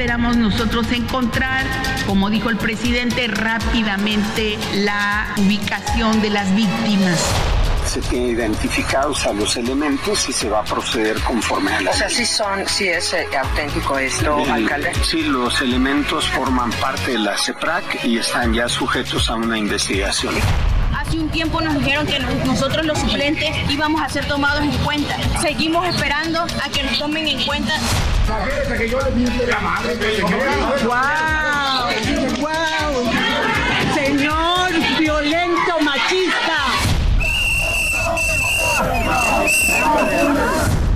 Esperamos nosotros encontrar, como dijo el presidente, rápidamente la ubicación de las víctimas. Se tiene identificados a los elementos y se va a proceder conforme a la O sea, sí son, sí es eh, auténtico esto, El- alcalde. Sí, los elementos forman parte de la CEPRAC y están ya sujetos a una investigación. Hace un tiempo nos dijeron que nos- nosotros los suplentes íbamos a ser tomados en cuenta. Seguimos esperando a que nos tomen en cuenta. ¡Wow! ¡Wow! Señor violento machista.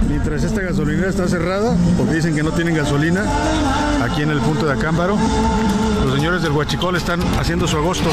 Mientras esta gasolinera está cerrada, porque dicen que no tienen gasolina, aquí en el punto de Acámbaro, los señores del Huachicol están haciendo su agosto.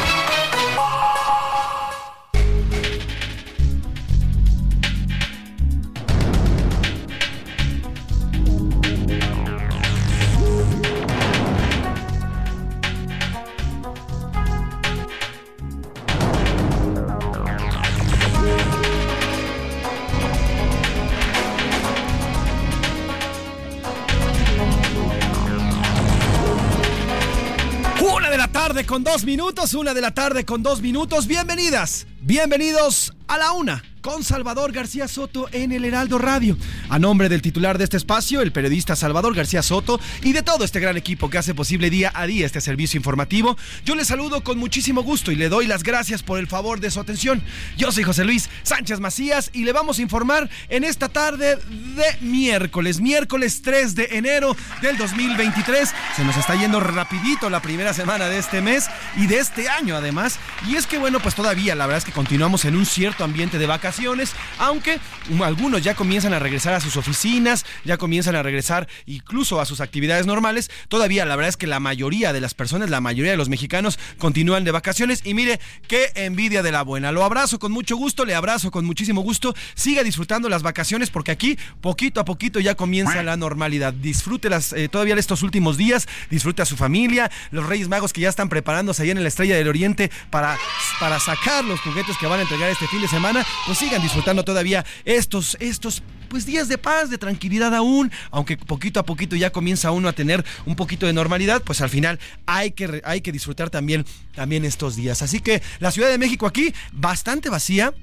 Con dos minutos, una de la tarde con dos minutos. Bienvenidas, bienvenidos a la una con Salvador García Soto en el Heraldo Radio. A nombre del titular de este espacio, el periodista Salvador García Soto, y de todo este gran equipo que hace posible día a día este servicio informativo, yo les saludo con muchísimo gusto y le doy las gracias por el favor de su atención. Yo soy José Luis Sánchez Macías y le vamos a informar en esta tarde de miércoles, miércoles 3 de enero del 2023. Se nos está yendo rapidito la primera semana de este mes y de este año además. Y es que bueno, pues todavía la verdad es que continuamos en un cierto ambiente de vacaciones, aunque algunos ya comienzan a regresar a sus oficinas, ya comienzan a regresar incluso a sus actividades normales. Todavía la verdad es que la mayoría de las personas, la mayoría de los mexicanos continúan de vacaciones y mire qué envidia de la buena. Lo abrazo con mucho gusto, le abrazo con muchísimo gusto. Siga disfrutando las vacaciones porque aquí poquito a poquito ya comienza la normalidad. Disfrútelas eh, todavía estos últimos días, disfrute a su familia, los Reyes Magos que ya están preparándose allá en la Estrella del Oriente para, para sacar los juguetes que van a entregar este fin de semana, pues sigan disfrutando todavía estos, estos pues días de paz, de tranquilidad aún, aunque poquito a poquito ya comienza uno a tener un poquito de normalidad, pues al final hay que, hay que disfrutar también, también estos días. Así que la Ciudad de México aquí bastante vacía.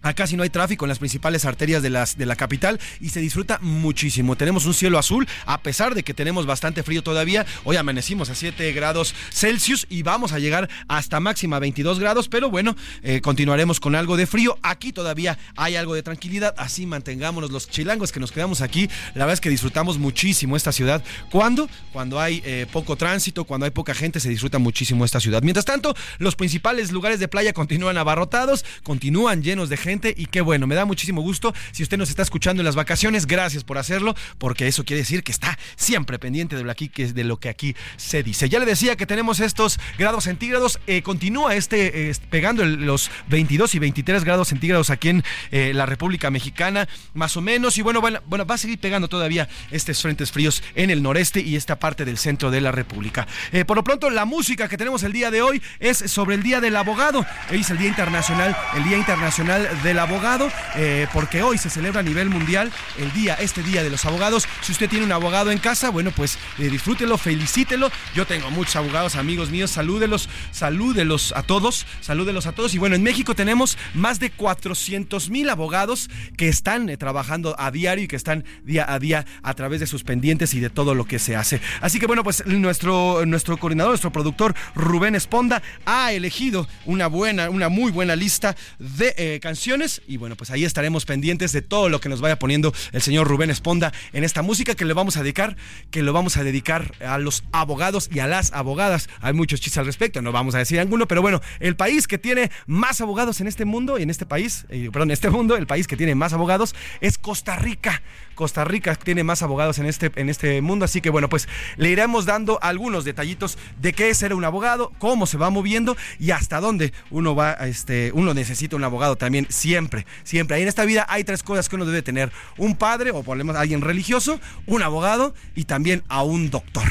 Acá si no hay tráfico en las principales arterias de, de la capital y se disfruta muchísimo. Tenemos un cielo azul, a pesar de que tenemos bastante frío todavía. Hoy amanecimos a 7 grados Celsius y vamos a llegar hasta máxima 22 grados, pero bueno, eh, continuaremos con algo de frío. Aquí todavía hay algo de tranquilidad, así mantengámonos los chilangos que nos quedamos aquí. La verdad es que disfrutamos muchísimo esta ciudad. ¿Cuándo? Cuando hay eh, poco tránsito, cuando hay poca gente, se disfruta muchísimo esta ciudad. Mientras tanto, los principales lugares de playa continúan abarrotados, continúan llenos de gente y qué bueno, me da muchísimo gusto. Si usted nos está escuchando en las vacaciones, gracias por hacerlo, porque eso quiere decir que está siempre pendiente de lo, aquí, que, de lo que aquí se dice. Ya le decía que tenemos estos grados centígrados, eh, continúa este eh, pegando los 22 y 23 grados centígrados aquí en eh, la República Mexicana, más o menos, y bueno, bueno, bueno, va a seguir pegando todavía estos frentes fríos en el noreste y esta parte del centro de la República. Por lo pronto, la música que tenemos el día de hoy es sobre el Día del Abogado. Es el Día Internacional, el Día Internacional del Abogado, eh, porque hoy se celebra a nivel mundial el día, este día de los abogados. Si usted tiene un abogado en casa, bueno, pues eh, disfrútelo, felicítelo. Yo tengo muchos abogados, amigos míos, salúdelos, salúdelos a todos, salúdelos a todos. Y bueno, en México tenemos más de 400 mil abogados que están eh, trabajando a diario y que están día a día a través de sus pendientes y de todo lo que se hace. Así que bueno, pues nuestro, nuestro coordinador, nuestro productor Rubén Esponda ha elegido una buena, una muy buena lista de canciones y bueno, pues ahí estaremos pendientes de todo lo que nos vaya poniendo el señor Rubén Esponda en esta música que le vamos a dedicar, que lo vamos a dedicar a los abogados y a las abogadas. Hay muchos chistes al respecto, no vamos a decir alguno, pero bueno, el país que tiene más abogados en este mundo y en este país, eh, perdón, en este mundo, el país que tiene más abogados es Costa Rica. Costa Rica tiene más abogados en este, en este mundo, así que bueno, pues le iremos dando algunos detallitos de qué es ser un abogado, cómo se va moviendo y hasta dónde uno va, este, uno necesita un abogado también siempre, siempre. Ahí en esta vida hay tres cosas que uno debe tener: un padre o por alguien religioso, un abogado y también a un doctor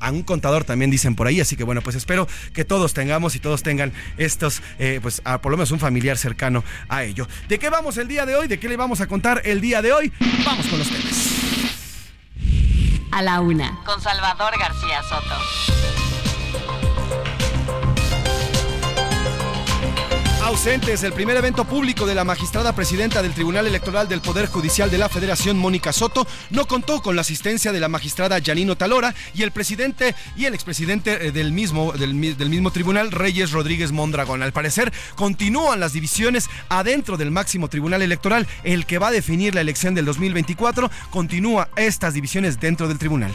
a un contador también dicen por ahí, así que bueno, pues espero que todos tengamos y todos tengan estos, eh, pues por lo menos un familiar cercano a ello. ¿De qué vamos el día de hoy? ¿De qué le vamos a contar el día de hoy? Vamos con los temas. A la una, con Salvador García Soto. Ausentes. El primer evento público de la magistrada presidenta del Tribunal Electoral del Poder Judicial de la Federación, Mónica Soto, no contó con la asistencia de la magistrada Yanino Talora y el presidente y el expresidente eh, del mismo, del, mismo tribunal, Reyes Rodríguez Mondragón. Al parecer, continúan las divisiones adentro del máximo tribunal electoral, el que va a definir la elección del 2024. Continúa estas divisiones dentro del tribunal.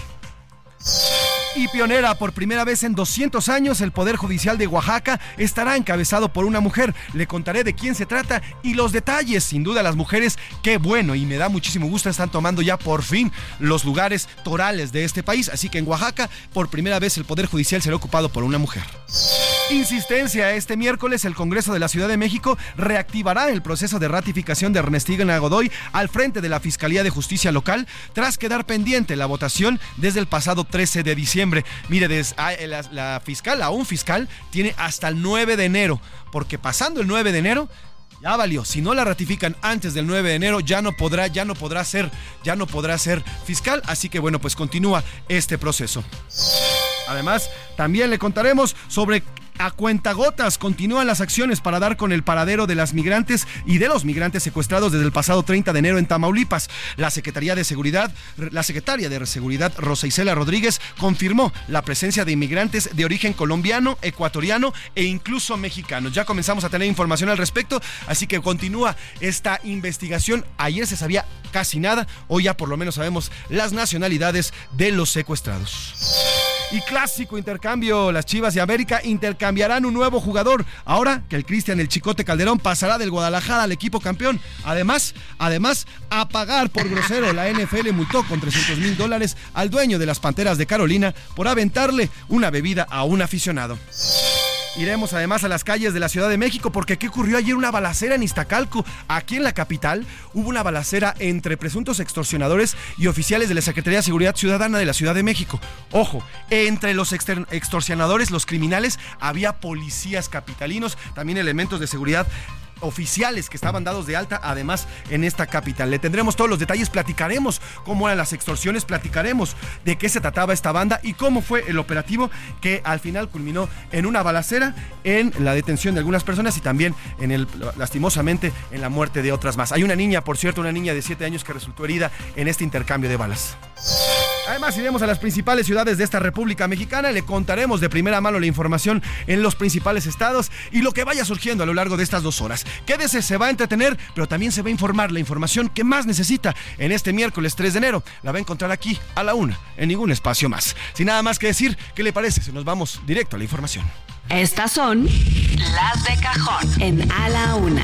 Y pionera por primera vez en 200 años, el Poder Judicial de Oaxaca estará encabezado por una mujer. Le contaré de quién se trata y los detalles. Sin duda las mujeres, qué bueno y me da muchísimo gusto, están tomando ya por fin los lugares torales de este país. Así que en Oaxaca, por primera vez, el Poder Judicial será ocupado por una mujer. Insistencia, este miércoles el Congreso de la Ciudad de México reactivará el proceso de ratificación de Ernestina Godoy al frente de la Fiscalía de Justicia Local tras quedar pendiente la votación desde el pasado 13 de diciembre. Mire, ah, la, la fiscal, un fiscal, tiene hasta el 9 de enero, porque pasando el 9 de enero ya valió. Si no la ratifican antes del 9 de enero, ya no podrá, ya no podrá ser, ya no podrá ser fiscal. Así que bueno, pues continúa este proceso. Además, también le contaremos sobre a cuentagotas continúan las acciones para dar con el paradero de las migrantes y de los migrantes secuestrados desde el pasado 30 de enero en Tamaulipas. La Secretaría de Seguridad, la secretaria de Seguridad Rosa Isela Rodríguez confirmó la presencia de inmigrantes de origen colombiano, ecuatoriano e incluso mexicano. Ya comenzamos a tener información al respecto, así que continúa esta investigación. Ayer se sabía casi nada, hoy ya por lo menos sabemos las nacionalidades de los secuestrados. Y clásico intercambio, las Chivas y América intercambiarán un nuevo jugador. Ahora que el Cristian el Chicote Calderón pasará del Guadalajara al equipo campeón. Además, además, a pagar por grosero, la NFL multó con 300 mil dólares al dueño de las Panteras de Carolina por aventarle una bebida a un aficionado. Iremos además a las calles de la Ciudad de México porque ¿qué ocurrió ayer? Una balacera en Iztacalco. Aquí en la capital hubo una balacera entre presuntos extorsionadores y oficiales de la Secretaría de Seguridad Ciudadana de la Ciudad de México. Ojo, entre los extorsionadores, los criminales, había policías capitalinos, también elementos de seguridad oficiales que estaban dados de alta, además en esta capital. Le tendremos todos los detalles, platicaremos cómo eran las extorsiones, platicaremos de qué se trataba esta banda y cómo fue el operativo que al final culminó en una balacera, en la detención de algunas personas y también en el, lastimosamente, en la muerte de otras más. Hay una niña, por cierto, una niña de 7 años que resultó herida en este intercambio de balas. Además, iremos a las principales ciudades de esta República Mexicana. Le contaremos de primera mano la información en los principales estados y lo que vaya surgiendo a lo largo de estas dos horas. Quédese, se va a entretener, pero también se va a informar la información que más necesita en este miércoles 3 de enero. La va a encontrar aquí a la una, en ningún espacio más. Sin nada más que decir, ¿qué le parece si nos vamos directo a la información? Estas son las de cajón en A la Una.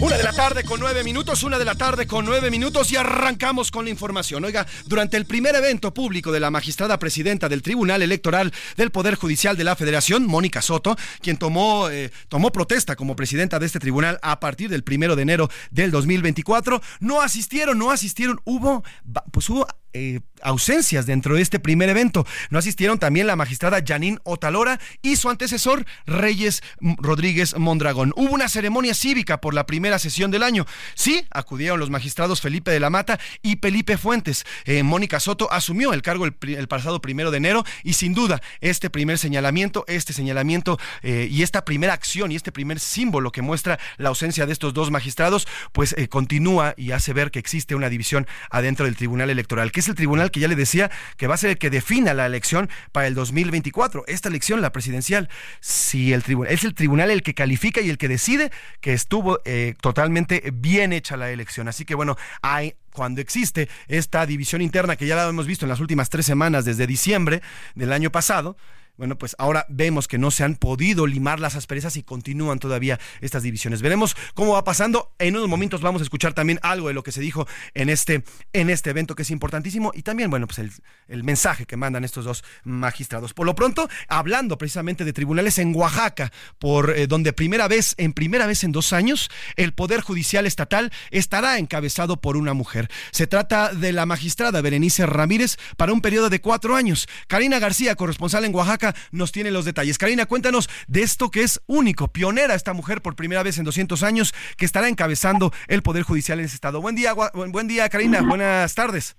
Una de la tarde con nueve minutos, una de la tarde con nueve minutos y arrancamos con la información. Oiga, durante el primer evento público de la magistrada presidenta del Tribunal Electoral del Poder Judicial de la Federación, Mónica Soto, quien tomó, eh, tomó protesta como presidenta de este tribunal a partir del primero de enero del 2024, no asistieron, no asistieron, hubo, pues hubo eh, ausencias dentro de este primer evento. No asistieron también la magistrada Janine Otalora y su antecesor Reyes Rodríguez Mondragón. Hubo una ceremonia cívica por la primera sesión del año. Sí, acudieron los magistrados Felipe de la Mata y Felipe Fuentes. Eh, Mónica Soto asumió el cargo el, pasado primero de enero y sin duda este primer señalamiento, este señalamiento eh, y esta primera acción y este primer símbolo que muestra la ausencia de estos dos magistrados, pues continúa y hace ver que existe una división adentro del Tribunal Electoral es el tribunal que ya le decía que va a ser el que defina la elección para el 2024. Esta elección, la presidencial, si el tribunal es el tribunal el que califica y el que decide que estuvo eh, totalmente bien hecha la elección. Así que bueno, hay cuando existe esta división interna que ya la hemos visto en las últimas tres semanas desde diciembre del año pasado, bueno, pues ahora vemos que no se han podido limar las asperezas y continúan todavía estas divisiones. Veremos cómo va pasando. En unos momentos vamos a escuchar también algo de lo que se dijo en este, en este evento que es importantísimo y también, bueno, pues el, mensaje que mandan estos dos magistrados. Por lo pronto, hablando precisamente de tribunales en Oaxaca, por eh, donde primera vez, en primera vez en dos años, el Poder Judicial Estatal estará encabezado por una mujer. Se trata de la magistrada Berenice Ramírez para un periodo de cuatro años. Karina García, corresponsal en Oaxaca, nos tiene los detalles. Karina, cuéntanos de esto que es único, pionera esta mujer por primera vez en 200 años que estará encabezando el Poder Judicial en ese estado. Buen día, buen día, Karina. Buenas tardes.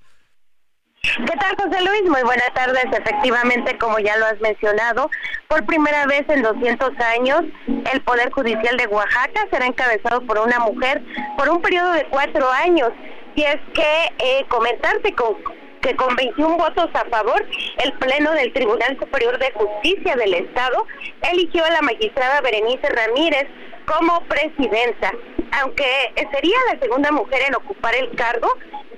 ¿Qué tal, José Luis? Muy buenas tardes. Efectivamente, como ya lo has mencionado, por primera vez en 200 años, el Poder Judicial de Oaxaca será encabezado por una mujer por un periodo de cuatro años. Y es que eh, comentarte con que con 21 votos a favor, el Pleno del Tribunal Superior de Justicia del Estado eligió a la magistrada Berenice Ramírez como presidenta, aunque sería la segunda mujer en ocupar el cargo,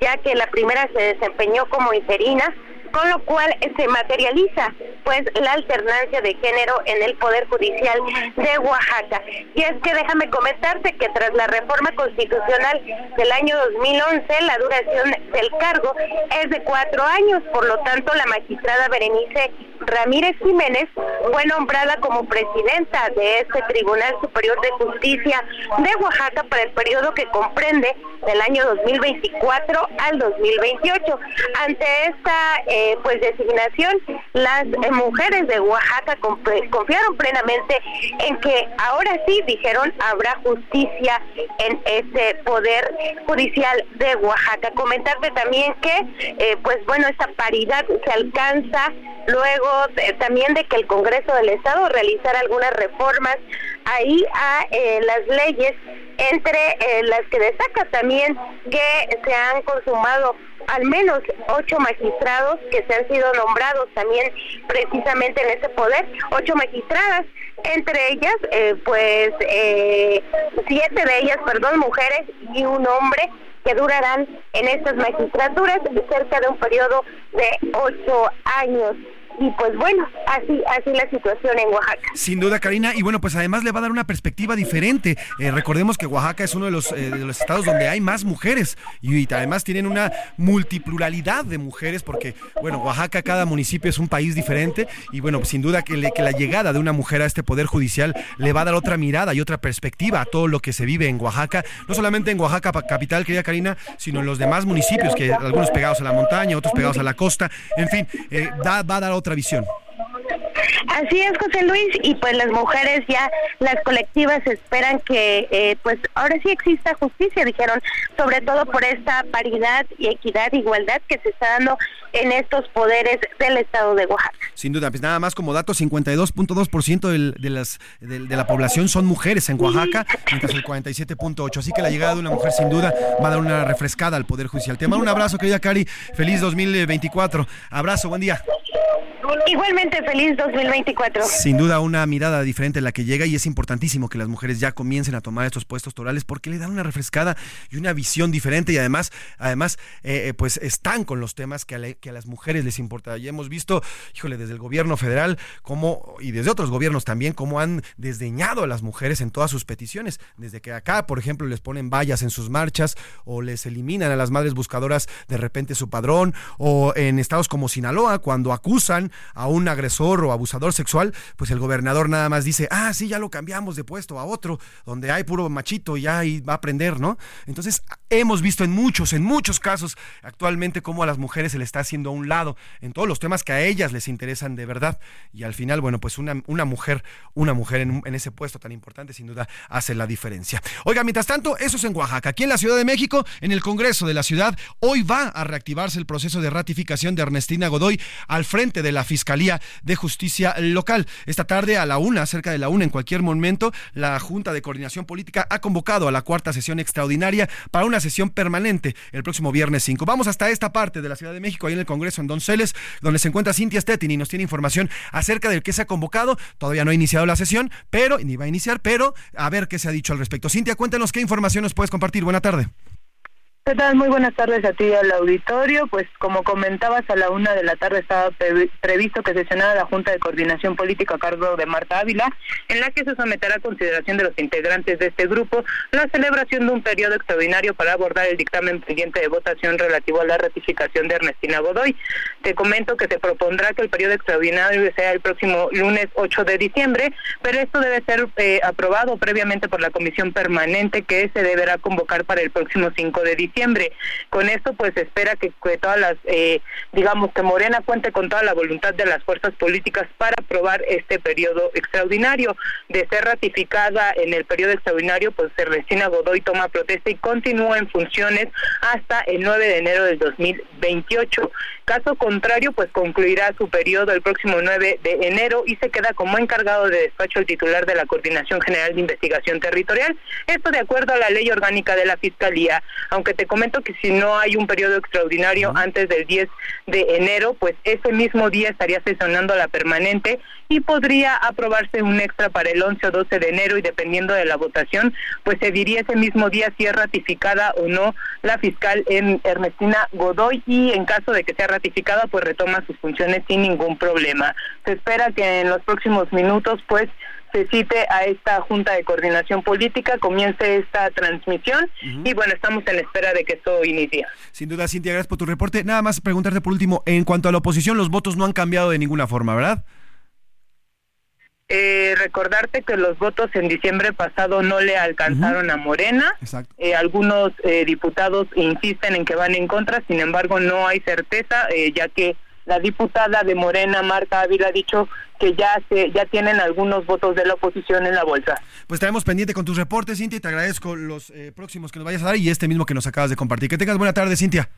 ya que la primera se desempeñó como interina con lo cual se materializa pues la alternancia de género en el Poder Judicial de Oaxaca. Y es que déjame comentarte que tras la reforma constitucional del año 2011, la duración del cargo es de cuatro años, por lo tanto la magistrada Berenice Ramírez Jiménez fue nombrada como presidenta de este Tribunal Superior de Justicia de Oaxaca para el periodo que comprende del año 2024 al 2028. Ante esta eh, pues designación, las eh, mujeres de Oaxaca confiaron plenamente en que ahora sí dijeron habrá justicia en este poder judicial de Oaxaca. Comentarte también que eh, pues bueno esta paridad se alcanza luego también de que el Congreso del Estado realizara algunas reformas ahí a eh, las leyes, entre eh, las que destaca también que se han consumado al menos ocho magistrados que se han sido nombrados también precisamente en ese poder, ocho magistradas, entre ellas, eh, pues, siete de ellas, perdón, mujeres y un hombre que durarán en estas magistraturas cerca de un periodo de ocho años y pues bueno, así así la situación en Oaxaca. Sin duda, Karina, y bueno, pues además le va a dar una perspectiva diferente. Eh, recordemos que Oaxaca es uno de los, eh, los estados donde hay más mujeres y, además tienen una multipluralidad de mujeres porque, bueno, Oaxaca, cada municipio es un país diferente y bueno, sin duda que, que la llegada de una mujer a este poder judicial le va a dar otra mirada y otra perspectiva a todo lo que se vive en Oaxaca, no solamente en Oaxaca capital, querida Karina, sino en los demás municipios, que algunos pegados a la montaña, otros pegados a la costa, en fin, eh, va a dar otra visión. Así es, José Luis, y pues las mujeres ya, las colectivas esperan que eh, pues ahora sí exista justicia, dijeron, sobre todo por esta paridad y equidad, igualdad que se está dando en estos poderes del estado de Oaxaca. Sin duda, pues nada más como dato, 52.2% de, de, las, de, de, la población son mujeres en Oaxaca, mientras el 47.8%. Así que la llegada de una mujer sin duda va a dar una refrescada al Poder Judicial. Te mando un abrazo, querida Cari. Feliz 2024. Abrazo, buen día. Igualmente feliz 2024. Sin duda una mirada diferente a la que llega y es importantísimo que las mujeres ya comiencen a tomar estos puestos torales porque le dan una refrescada y una visión diferente y además, además eh, eh, pues están con los temas que a, que a, las mujeres les importa. Ya hemos visto, híjole, desde el gobierno federal como y desde otros gobiernos también cómo han desdeñado a las mujeres en todas sus peticiones. Desde que acá, por ejemplo, les ponen vallas en sus marchas o les eliminan a las madres buscadoras de repente su padrón o en estados como Sinaloa cuando acusan a un agresor o abusador sexual, pues el gobernador nada más dice, ah, sí, ya lo cambiamos de puesto a otro, donde hay puro machito y ahí va a aprender, ¿no? Entonces, hemos visto en muchos, en muchos casos actualmente cómo a las mujeres se le está haciendo a un lado en todos los temas que a ellas les interesan de verdad. Y al final, bueno, pues una, una mujer, una mujer en, en ese puesto tan importante, sin duda, hace la diferencia. Oiga, mientras tanto, eso es en Oaxaca. Aquí en la Ciudad de México, en el Congreso de la ciudad, hoy va a reactivarse el proceso de ratificación de Ernestina Godoy al frente de la Fiscalía de Justicia Local. Esta tarde a la una, cerca de la una, en cualquier momento, la Junta de Coordinación Política ha convocado a la cuarta sesión extraordinaria para una sesión permanente el próximo viernes 5. Vamos hasta esta parte de la Ciudad de México, ahí en el Congreso, en Donceles, donde se encuentra Cintia Stettin y nos tiene información acerca del que se ha convocado. Todavía no ha iniciado la sesión, pero ni va a iniciar, pero a ver qué se ha dicho al respecto. Cintia, cuéntanos qué información nos puedes compartir. Buena tarde. ¿Qué tal? Muy buenas tardes a ti y al auditorio. Pues como comentabas, a la una de la tarde estaba previsto que sesionara la Junta de Coordinación Política a cargo de Marta Ávila, en la que se someterá a consideración de los integrantes de este grupo la celebración de un periodo extraordinario para abordar el dictamen pendiente de votación relativo a la ratificación de Ernestina Godoy. Te comento que se propondrá que el periodo extraordinario sea el próximo lunes 8 de diciembre, pero esto debe ser eh, aprobado previamente por la Comisión Permanente que se deberá convocar para el próximo 5 de diciembre diciembre. Con esto pues espera que, todas las, eh, digamos que Morena cuente con toda la voluntad de las fuerzas políticas para aprobar este periodo extraordinario. De ser ratificada en el periodo extraordinario, pues Ernestina Godoy toma protesta y continúa en funciones hasta el 9 de enero del 2028. Caso contrario, pues concluirá su periodo el próximo 9 de enero y se queda como encargado de despacho el titular de la Coordinación General de Investigación Territorial. Esto de acuerdo a la ley orgánica de la Fiscalía. Aunque te comento que si no hay un periodo extraordinario antes del 10 de enero, pues ese mismo día estaría sesionando la permanente y podría aprobarse un extra para el 11 o 12 de enero y dependiendo de la votación, pues se diría ese mismo día si es ratificada o no la fiscal en Ernestina Godoy y en caso de que sea ratificada, pues retoma sus funciones sin ningún problema. Se espera que en los próximos minutos, pues se cite a esta Junta de Coordinación Política, comience esta transmisión y bueno, estamos en espera de que esto inicie. Sin duda, Cintia, gracias por tu reporte. Nada más preguntarte por último, en cuanto a la oposición, los votos no han cambiado de ninguna forma, ¿verdad? Eh, recordarte que los votos en diciembre pasado no le alcanzaron a Morena. Eh, algunos eh, diputados insisten en que van en contra, sin embargo no hay certeza, ya que la diputada de Morena, Marta Ávila, ha dicho que ya ya tienen algunos votos de la oposición en la bolsa. Pues estaremos pendiente con tus reportes, Cintia, y te agradezco los próximos que nos vayas a dar y este mismo que nos acabas de compartir. Que tengas buena tarde, Cintia.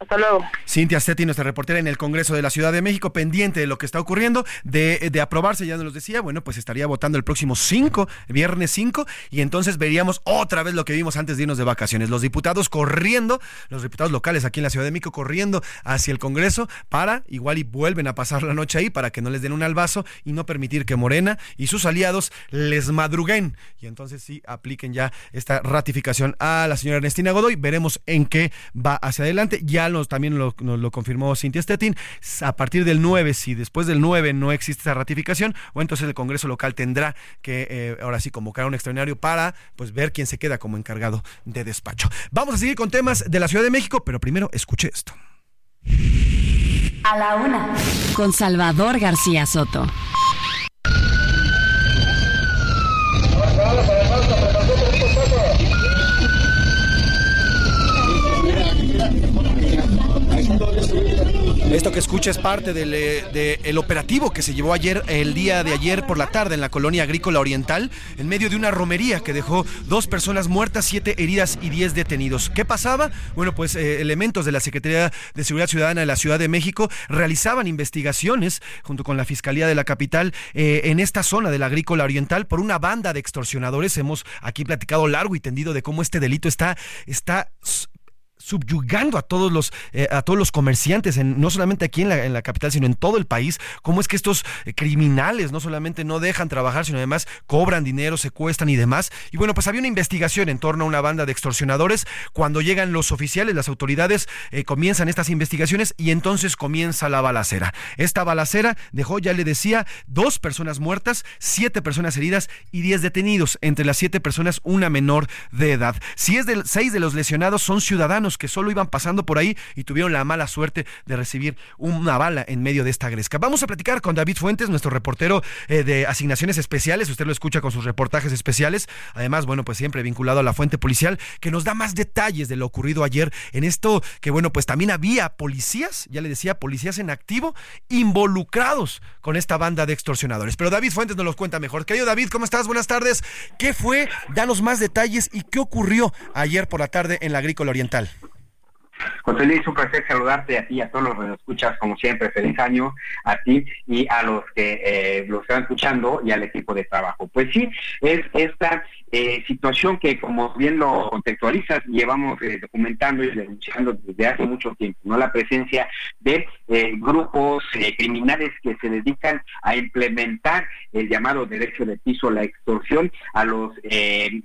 Hasta luego. Cintia Stetti, nuestra reportera en el Congreso de la Ciudad de México, pendiente de lo que está ocurriendo, de, de aprobarse, ya nos lo decía, bueno, pues estaría votando el próximo 5, viernes 5, y entonces veríamos otra vez lo que vimos antes de irnos de vacaciones. Los diputados corriendo, los diputados locales aquí en la Ciudad de México corriendo hacia el Congreso para, igual y vuelven a pasar la noche ahí, para que no les den un albazo y no permitir que Morena y sus aliados les madruguen. Y entonces sí apliquen ya esta ratificación a la señora Ernestina Godoy. Veremos en qué va hacia adelante. Ya también lo, nos lo confirmó Cintia Stettin, a partir del 9, si después del 9 no existe esa ratificación, o entonces el Congreso local tendrá que eh, ahora sí convocar un extraordinario para pues ver quién se queda como encargado de despacho. Vamos a seguir con temas de la Ciudad de México, pero primero escuche esto. A la una, con Salvador García Soto. Esto que escucha es parte del de, el operativo que se llevó ayer, el día de ayer por la tarde en la colonia agrícola oriental, en medio de una romería que dejó dos personas muertas, siete heridas y diez detenidos. ¿Qué pasaba? Bueno, pues eh, elementos de la Secretaría de Seguridad Ciudadana de la Ciudad de México realizaban investigaciones junto con la Fiscalía de la capital eh, en esta zona de la agrícola oriental por una banda de extorsionadores. Hemos aquí platicado largo y tendido de cómo este delito está, está subyugando a todos los eh, a todos los comerciantes no solamente aquí en la, capital sino en todo el país cómo es que estos eh, criminales no solamente no dejan trabajar sino además cobran dinero secuestran y demás. Y bueno pues había una investigación en torno a una banda de extorsionadores. Cuando llegan los oficiales las autoridades eh, comienzan estas investigaciones y entonces comienza la balacera. Esta balacera dejó ya le decía dos personas muertas siete personas heridas y diez detenidos entre las siete personas una menor de edad. Seis de los lesionados son ciudadanos que solo iban pasando por ahí y tuvieron la mala suerte de recibir una bala en medio de esta gresca. Vamos a platicar con David Fuentes, nuestro reportero eh, de asignaciones especiales. Usted lo escucha con sus reportajes especiales. Además, bueno, pues siempre vinculado a la fuente policial, que nos da más detalles de lo ocurrido ayer en esto que, bueno, pues también había policías, ya le decía, policías en activo, involucrados con esta banda de extorsionadores. Pero David Fuentes nos los cuenta mejor. Querido David, ¿cómo estás? Buenas tardes. ¿Qué fue? Danos más detalles y qué ocurrió ayer por la tarde en la Agrícola Oriental. José Luis, un placer saludarte a ti, a todos los que nos escuchas, como siempre, feliz año a ti y a los que eh, lo están escuchando y al equipo de trabajo. Pues sí, es esta eh, situación que, como bien lo contextualizas, llevamos eh, documentando y denunciando desde hace mucho tiempo, ¿no? La presencia de eh, grupos criminales que se dedican a implementar el llamado derecho de piso, la extorsión a los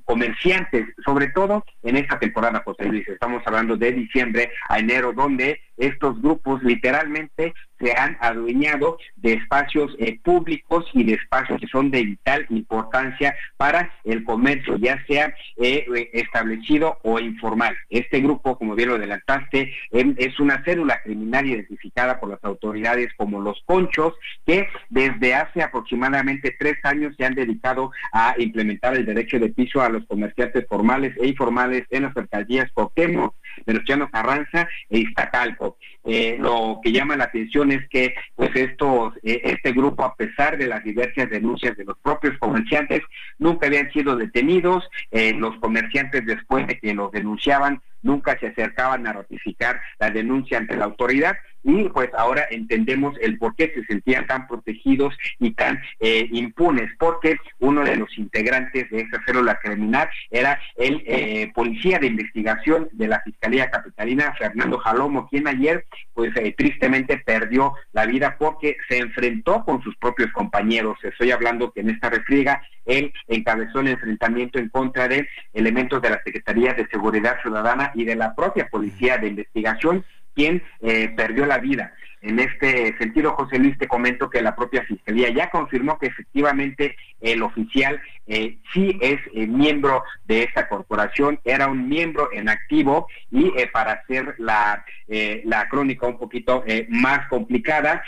comerciantes, sobre todo en esta temporada, José Luis. Estamos hablando de diciembre a enero, donde estos grupos literalmente se han adueñado de espacios eh, públicos y de espacios que son de vital importancia para el comercio, ya sea eh, establecido o informal. Este grupo, como bien lo adelantaste, em, es una célula criminal identificada por las autoridades como los conchos, que desde hace aproximadamente tres años se han dedicado a implementar el derecho de piso a los comerciantes formales e informales en las alcaldías Cuauhtémoc, Venustiano Carranza e Iztacalco. Eh, lo que llama la atención es que pues estos, eh, este grupo, a pesar de las diversas denuncias de los propios comerciantes, nunca habían sido detenidos. Eh, los comerciantes, después de que los denunciaban, nunca se acercaban a ratificar la denuncia ante la autoridad y pues ahora entendemos el por qué se sentían tan protegidos y tan eh, impunes, porque uno de los integrantes de esa célula criminal era el eh, policía de investigación de la Fiscalía Capitalina, Fernando Jalomo, quien ayer pues eh, tristemente perdió la vida porque se enfrentó con sus propios compañeros. Estoy hablando que en esta refriega él encabezó el enfrentamiento en contra de elementos de la Secretaría de Seguridad Ciudadana y de la propia Policía de Investigación, quien eh, perdió la vida. En este sentido, José Luis, te comento que la propia Fiscalía ya confirmó que efectivamente el oficial eh, sí es eh, miembro de esta corporación, era un miembro en activo y para hacer la, la crónica un poquito más complicada,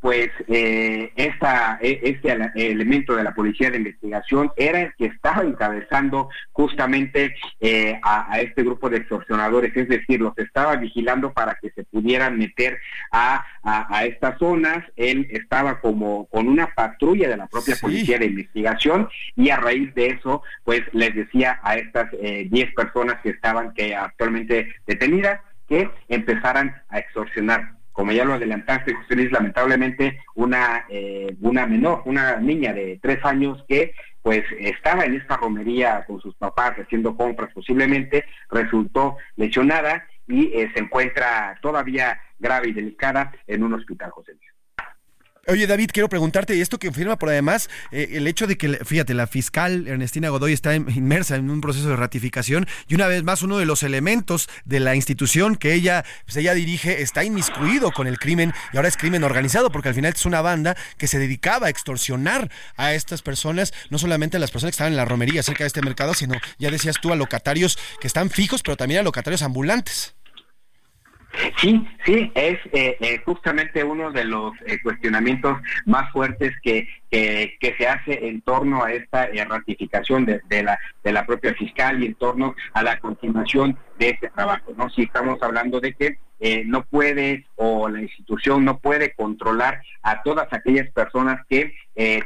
pues eh, esta, e, este elemento de la policía de investigación era el que estaba encabezando justamente eh, a, este grupo de extorsionadores, es decir, los estaba vigilando para que se pudieran meter a, a, estas zonas. Él estaba como con una patrulla de la propia policía de investigación y a raíz de eso, pues les decía a estas 10 eh, personas que estaban que actualmente detenidas que empezaran a extorsionar como ya lo adelantaste, José Luis, lamentablemente una, eh, una menor, una niña de tres años que pues estaba en esta romería con sus papás haciendo compras posiblemente, resultó lesionada y eh, se encuentra todavía grave y delicada en un hospital, José Luis. Oye, David, quiero preguntarte, y esto confirma por además eh, el hecho de que, fíjate, la fiscal Ernestina Godoy está inmersa en un proceso de ratificación y una vez más uno de los elementos de la institución que ella, pues ella dirige está inmiscuido con el crimen y ahora es crimen organizado porque al final es una banda que se dedicaba a extorsionar a estas personas, no solamente a las personas que estaban en la romería cerca de este mercado, sino, ya decías tú, a locatarios que están fijos, pero también a locatarios ambulantes. Sí, sí, es eh, eh, justamente uno de los eh, cuestionamientos más fuertes que, que, se hace en torno a esta ratificación de, la, de la propia fiscal y en torno a la continuación de este trabajo. ¿no? Si estamos hablando de que no puede o la institución no puede controlar a todas aquellas personas que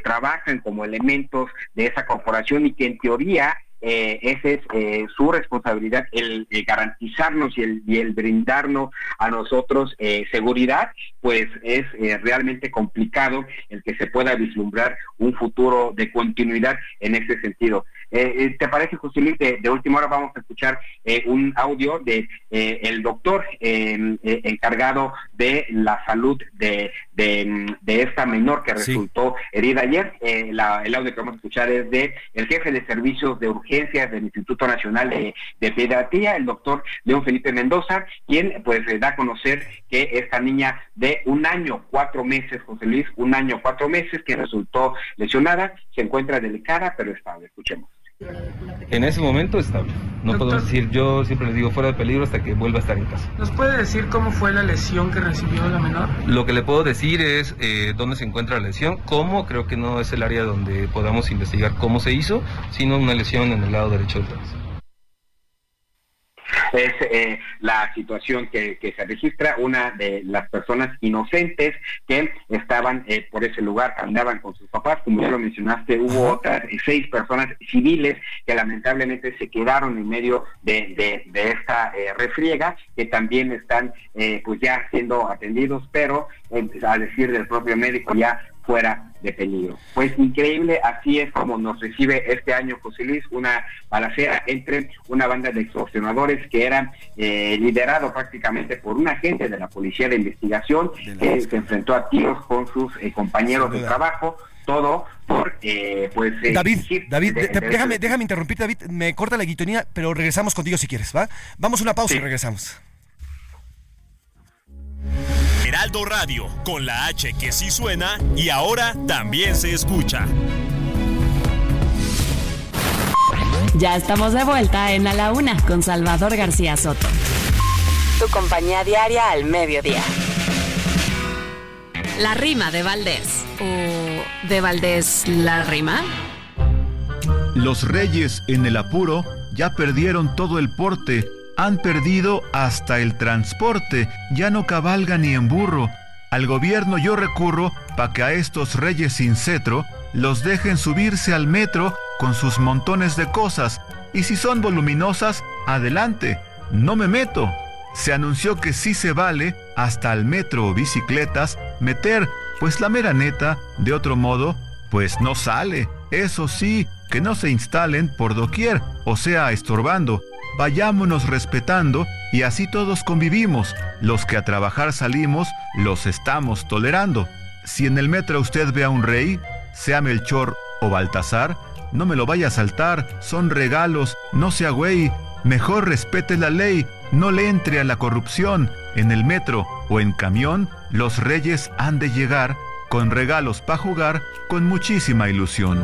trabajan como elementos de esa corporación y que en teoría eh, esa es eh, su responsabilidad, el, garantizarnos y el, y el, brindarnos a nosotros eh, seguridad, pues es eh, realmente complicado el que se pueda vislumbrar un futuro de continuidad en ese sentido. ¿Te parece, José Luis? De, última hora vamos a escuchar un audio de el doctor encargado de la salud de, de, esta menor que resultó herida ayer. el audio que vamos a escuchar es de el jefe de servicios de urgencia del Instituto Nacional de, Pediatría, el doctor León Felipe Mendoza, quien pues da a conocer que esta niña de un año, cuatro meses, José Luis, un año, cuatro meses, que resultó lesionada, se encuentra delicada, pero estable. Escuchemos. En ese momento estable. No podemos decir, yo siempre les digo fuera de peligro hasta que vuelva a estar en casa. ¿Nos puede decir cómo fue la lesión que recibió la menor? Lo que le puedo decir es eh, dónde se encuentra la lesión, cómo, creo que no es el área donde podamos investigar cómo se hizo, sino una lesión en el lado derecho del brazo es eh, la situación que, se registra, una de las personas inocentes que estaban eh, por ese lugar, andaban con sus papás, como ya lo mencionaste, hubo otras seis personas civiles que lamentablemente se quedaron en medio de, esta eh, refriega, que también están pues ya siendo atendidos, pero a decir del propio médico ya fuera de peligro. Pues increíble, así es como nos recibe este año José Luis, una balacera entre una banda de extorsionadores que era eh, liderado prácticamente por un agente de la Policía de Investigación que se enfrentó a tiros con sus eh, compañeros de trabajo todo por eh, pues David David déjame déjame interrumpir David me corta la guitonía pero regresamos contigo si quieres va vamos a una pausa y regresamos Heraldo Radio, con la H que sí suena y ahora también se escucha. Ya estamos de vuelta en A la Una con Salvador García Soto. Tu compañía diaria al mediodía. La rima de Valdés. ¿O de Valdés la rima? Los reyes en el apuro ya perdieron todo el porte han perdido hasta el transporte, ya no cabalgan ni en burro. Al gobierno yo recurro para que a estos reyes sin cetro los dejen subirse al metro con sus montones de cosas, y si son voluminosas, adelante, no me meto. Se anunció que sí se vale hasta al metro bicicletas meter, pues la mera neta, de otro modo, pues no sale. Eso sí, que no se instalen por doquier, o sea, estorbando, vayámonos respetando y así todos convivimos. Los que a trabajar salimos, los estamos tolerando. Si en el metro usted ve a un rey, sea Melchor o Baltasar, no me lo vaya a saltar, son regalos, no sea güey. Mejor respete la ley, no le entre a la corrupción. En el metro o en camión, los reyes han de llegar con regalos para jugar con muchísima ilusión.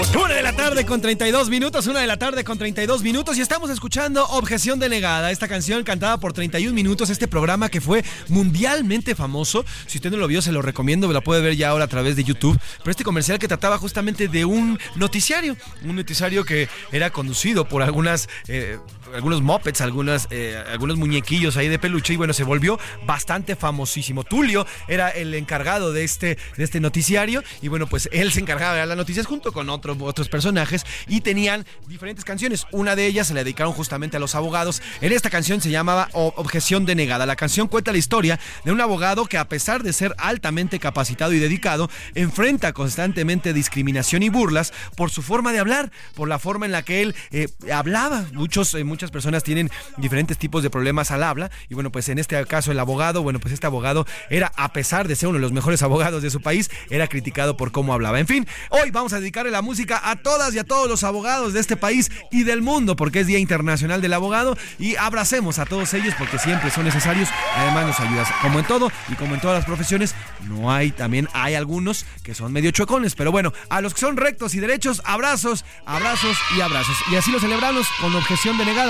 Una de la tarde con 32 minutos, una de la tarde con 32 minutos y estamos escuchando Objeción Denegada, esta canción cantada por 31 minutos, este programa que fue mundialmente famoso. Si usted no lo vio, se lo recomiendo, lo puede ver ya ahora a través de YouTube. Pero este comercial que trataba justamente de un noticiario, un noticiario que era conducido por algunas... Eh, algunos mopeds, algunas, eh, algunos muñequillos ahí de peluche y bueno, se volvió bastante famosísimo. Tulio era el encargado de este, de este noticiario y bueno, pues él se encargaba de las noticias junto con otros otros personajes y tenían diferentes canciones. Una de ellas se le dedicaron justamente a los abogados. En esta canción se llamaba Objeción denegada. La canción cuenta la historia de un abogado que a pesar de ser altamente capacitado y dedicado, enfrenta constantemente discriminación y burlas por su forma de hablar, por la forma en la que él eh, hablaba. Muchos, eh, muchas personas tienen diferentes tipos de problemas al habla y bueno, pues en este caso el abogado, bueno, pues este abogado era, a pesar de ser uno de los mejores abogados de su país, era criticado por cómo hablaba. En fin, hoy vamos a dedicarle la música a todas y a todos los abogados de este país y del mundo, porque es Día Internacional del Abogado y abracemos a todos ellos porque siempre son necesarios. Además nos ayudas, como en todo y como en todas las profesiones, no hay, también hay algunos que son medio chuecones, pero bueno, a los que son rectos y derechos, abrazos, abrazos y abrazos. Y así lo celebramos con objeción denegada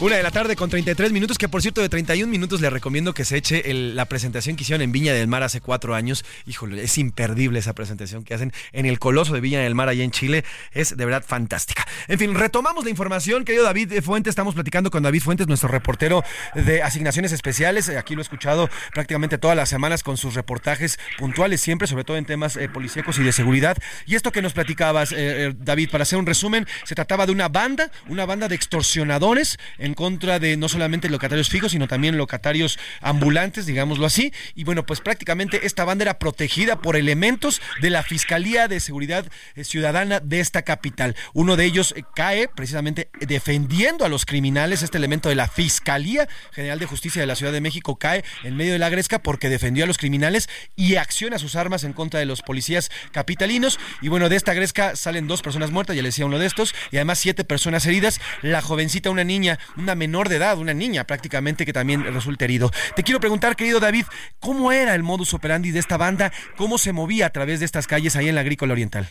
Una de la tarde con 33 minutos, que por cierto de 31 minutos le recomiendo que se eche la presentación que hicieron en Viña del Mar hace cuatro años. Híjole, es imperdible esa presentación que hacen en el Coloso de Viña del Mar allá en Chile. Es de verdad fantástica. En fin, retomamos la información, querido David Fuentes. Estamos platicando con David Fuentes, nuestro reportero de asignaciones especiales. Aquí lo he escuchado prácticamente todas las semanas con sus reportajes puntuales, siempre, sobre todo en temas eh, policíacos y de seguridad. Y esto que nos platicabas, eh, eh, David, para hacer un resumen, se trataba de una banda, una banda de extorsionadores en contra de no solamente locatarios fijos, sino también locatarios ambulantes, digámoslo así. Y bueno, pues prácticamente esta banda era protegida por elementos de la Fiscalía de Seguridad eh, Ciudadana de esta capital. Uno de ellos eh, cae precisamente defendiendo a los criminales. Este elemento de la Fiscalía General de Justicia de la Ciudad de México cae en medio de la gresca porque defendió a los criminales y acciona sus armas en contra de los policías capitalinos. Y bueno, de esta gresca salen dos personas muertas, ya le decía uno de estos, y además siete personas heridas. La jovencita, una niña, una menor de edad, una niña prácticamente que también resulta herido. Te quiero preguntar, querido David, ¿cómo era el modus operandi de esta banda? ¿Cómo se movía a través de estas calles ahí en la Agrícola Oriental?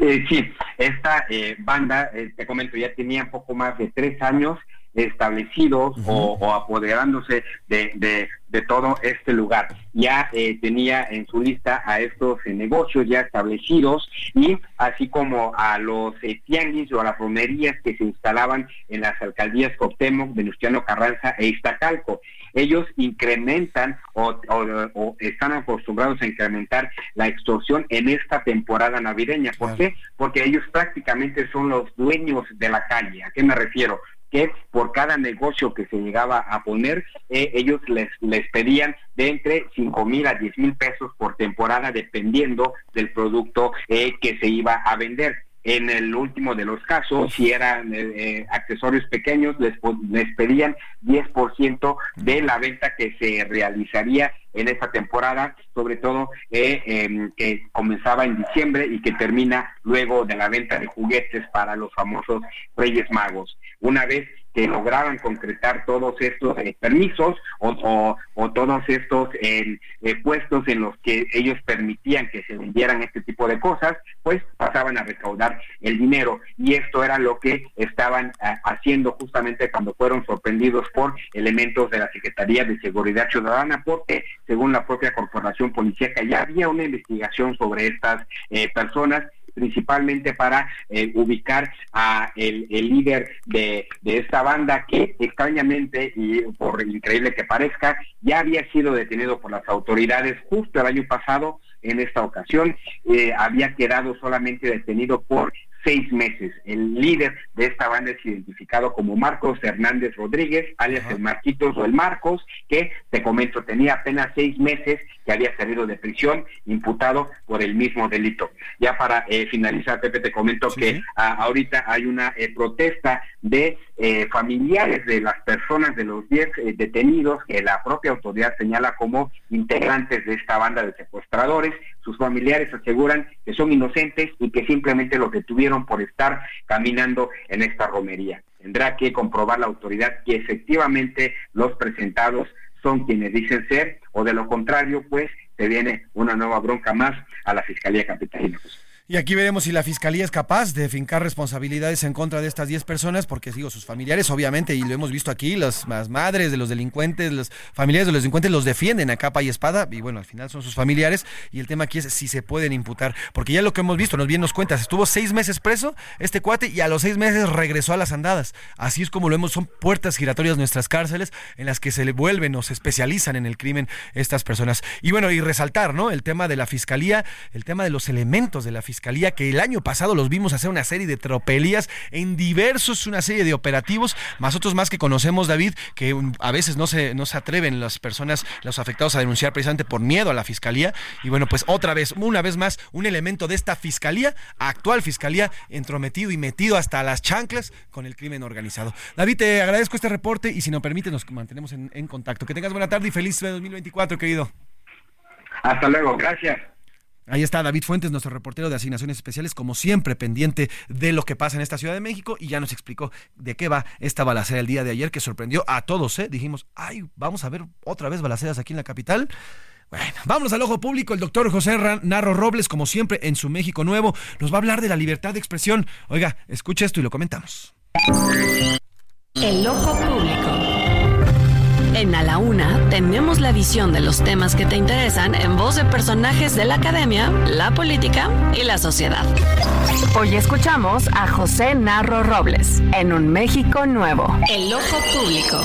Eh, sí, esta eh, banda, eh, te comento, ya tenía poco más de tres años establecidos o, apoderándose de, de, todo este lugar. Ya eh, tenía en su lista a estos eh, negocios ya establecidos y así como a los eh, tianguis o a las romerías que se instalaban en las alcaldías Coctemoc, Venustiano Carranza e Iztacalco. Ellos incrementan o, o, están acostumbrados a incrementar la extorsión en esta temporada navideña. ¿Por qué? Porque ellos prácticamente son los dueños de la calle. ¿A qué me refiero? Que por cada negocio que se llegaba a poner, eh, ellos les, les pedían de entre 5 mil a 10 mil pesos por temporada, dependiendo del producto eh, que se iba a vender. En el último de los casos, si eran eh, accesorios pequeños, les, les pedían 10% de la venta que se realizaría en esta temporada, sobre todo em, que comenzaba en diciembre y que termina luego de la venta de juguetes para los famosos Reyes Magos. Una vez que lograban concretar todos estos eh, permisos o, todos estos eh, puestos en los que ellos permitían que se vendieran este tipo de cosas, pues pasaban a recaudar el dinero. Y esto era lo que estaban haciendo justamente cuando fueron sorprendidos por elementos de la Secretaría de Seguridad Ciudadana, porque según la propia corporación policíaca ya había una investigación sobre estas eh, personas principalmente para eh, ubicar a el, líder de, esta banda que extrañamente y por increíble que parezca ya había sido detenido por las autoridades justo el año pasado en esta ocasión eh, había quedado solamente detenido por seis meses. El líder de esta banda es identificado como Marcos Hernández Rodríguez, alias el Marquitos o el Marcos, que te comento tenía apenas seis meses que había salido de prisión imputado por el mismo delito. Ya para eh, finalizar, Pepe, te comento que ah, ahorita hay una eh, protesta de eh, familiares de las personas, de los diez detenidos, que la propia autoridad señala como integrantes de esta banda de secuestradores. Sus familiares aseguran que son inocentes y que simplemente lo que tuvieron por estar caminando en esta romería. Tendrá que comprobar la autoridad que efectivamente los presentados son quienes dicen ser, o de lo contrario, pues se viene una nueva bronca más a la Fiscalía Capitalina. Y aquí veremos si la fiscalía es capaz de fincar responsabilidades en contra de estas 10 personas, porque sigo sus familiares, obviamente, y lo hemos visto aquí, las, madres de los delincuentes, las familiares de los delincuentes los defienden a capa y espada, y bueno, al final son sus familiares, y el tema aquí es si se pueden imputar, porque ya lo que hemos visto, nos bien nos cuentas, estuvo seis meses preso este cuate y a los seis meses regresó a las andadas. Así es como lo vemos, son puertas giratorias nuestras cárceles en las que se le vuelven o se especializan en el crimen estas personas. Y bueno, y resaltar, ¿no? El tema de la fiscalía, el tema de los elementos de la fiscalía que el año pasado los vimos hacer una serie de tropelías en diversos, una serie de operativos, más otros más que conocemos, David, que a veces no se, no se atreven las personas, los afectados a denunciar precisamente por miedo a la fiscalía. Y bueno, pues otra vez, una vez más, un elemento de esta fiscalía, actual fiscalía, entrometido y metido hasta las chanclas con el crimen organizado. David, te agradezco este reporte y si nos permite, nos mantenemos en, en contacto. Que tengas buena tarde y feliz 2024, querido. Hasta luego, gracias. Ahí está David Fuentes, nuestro reportero de asignaciones especiales, como siempre pendiente de lo que pasa en esta Ciudad de México y ya nos explicó de qué va esta balacera el día de ayer que sorprendió a todos, ¿eh? Dijimos, ay, vamos a ver otra vez balaceras aquí en la capital. Bueno, vámonos al ojo público. El doctor José Narro Robles, como siempre, en su México Nuevo, nos va a hablar de la libertad de expresión. Oiga, escuche esto y lo comentamos. El Ojo Público. En A la Una tenemos la visión de los temas que te interesan en voz de personajes de la academia, la política y la sociedad. Hoy escuchamos a José Narro Robles en Un México Nuevo. El Ojo Público.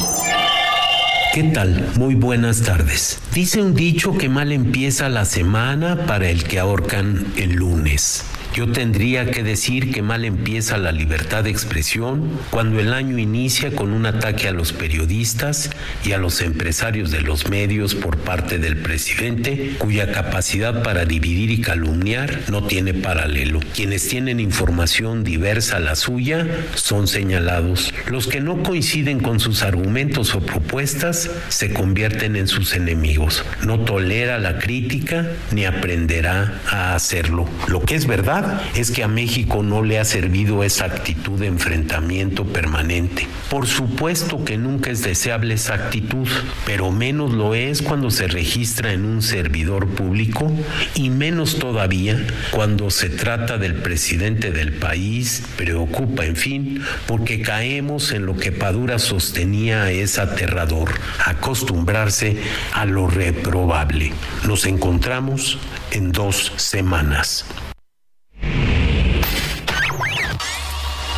¿Qué tal? Muy buenas tardes. Dice un dicho que mal empieza la semana para el que ahorcan el lunes. Yo tendría que decir que mal empieza la libertad de expresión cuando el año inicia con un ataque a los periodistas y a los empresarios de los medios por parte del presidente, cuya capacidad para dividir y calumniar no tiene paralelo. Quienes tienen información diversa a la suya son señalados. Los que no coinciden con sus argumentos o propuestas se convierten en sus enemigos. No tolera la crítica ni aprenderá a hacerlo. Lo que es verdad es que a México no le ha servido esa actitud de enfrentamiento permanente. Por supuesto que nunca es deseable esa actitud, pero menos lo es cuando se registra en un servidor público y menos todavía cuando se trata del presidente del país, preocupa, en fin, porque caemos en lo que Padura sostenía es aterrador, acostumbrarse a lo reprobable. Nos encontramos en dos semanas.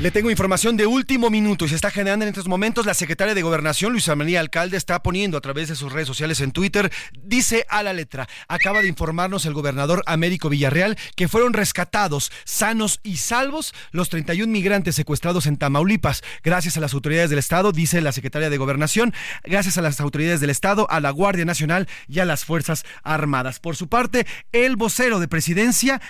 Le tengo información de último minuto y se está generando en estos momentos. La secretaria de Gobernación, Luisa María Alcalde, está poniendo a través de sus redes sociales en Twitter, dice a la letra, acaba de informarnos el gobernador Américo Villarreal que fueron rescatados sanos y salvos los 31 migrantes secuestrados en Tamaulipas. Gracias a las autoridades del Estado, dice la secretaria de Gobernación, gracias a las autoridades del Estado, a la Guardia Nacional y a las Fuerzas Armadas. Por su parte, el vocero de presidencia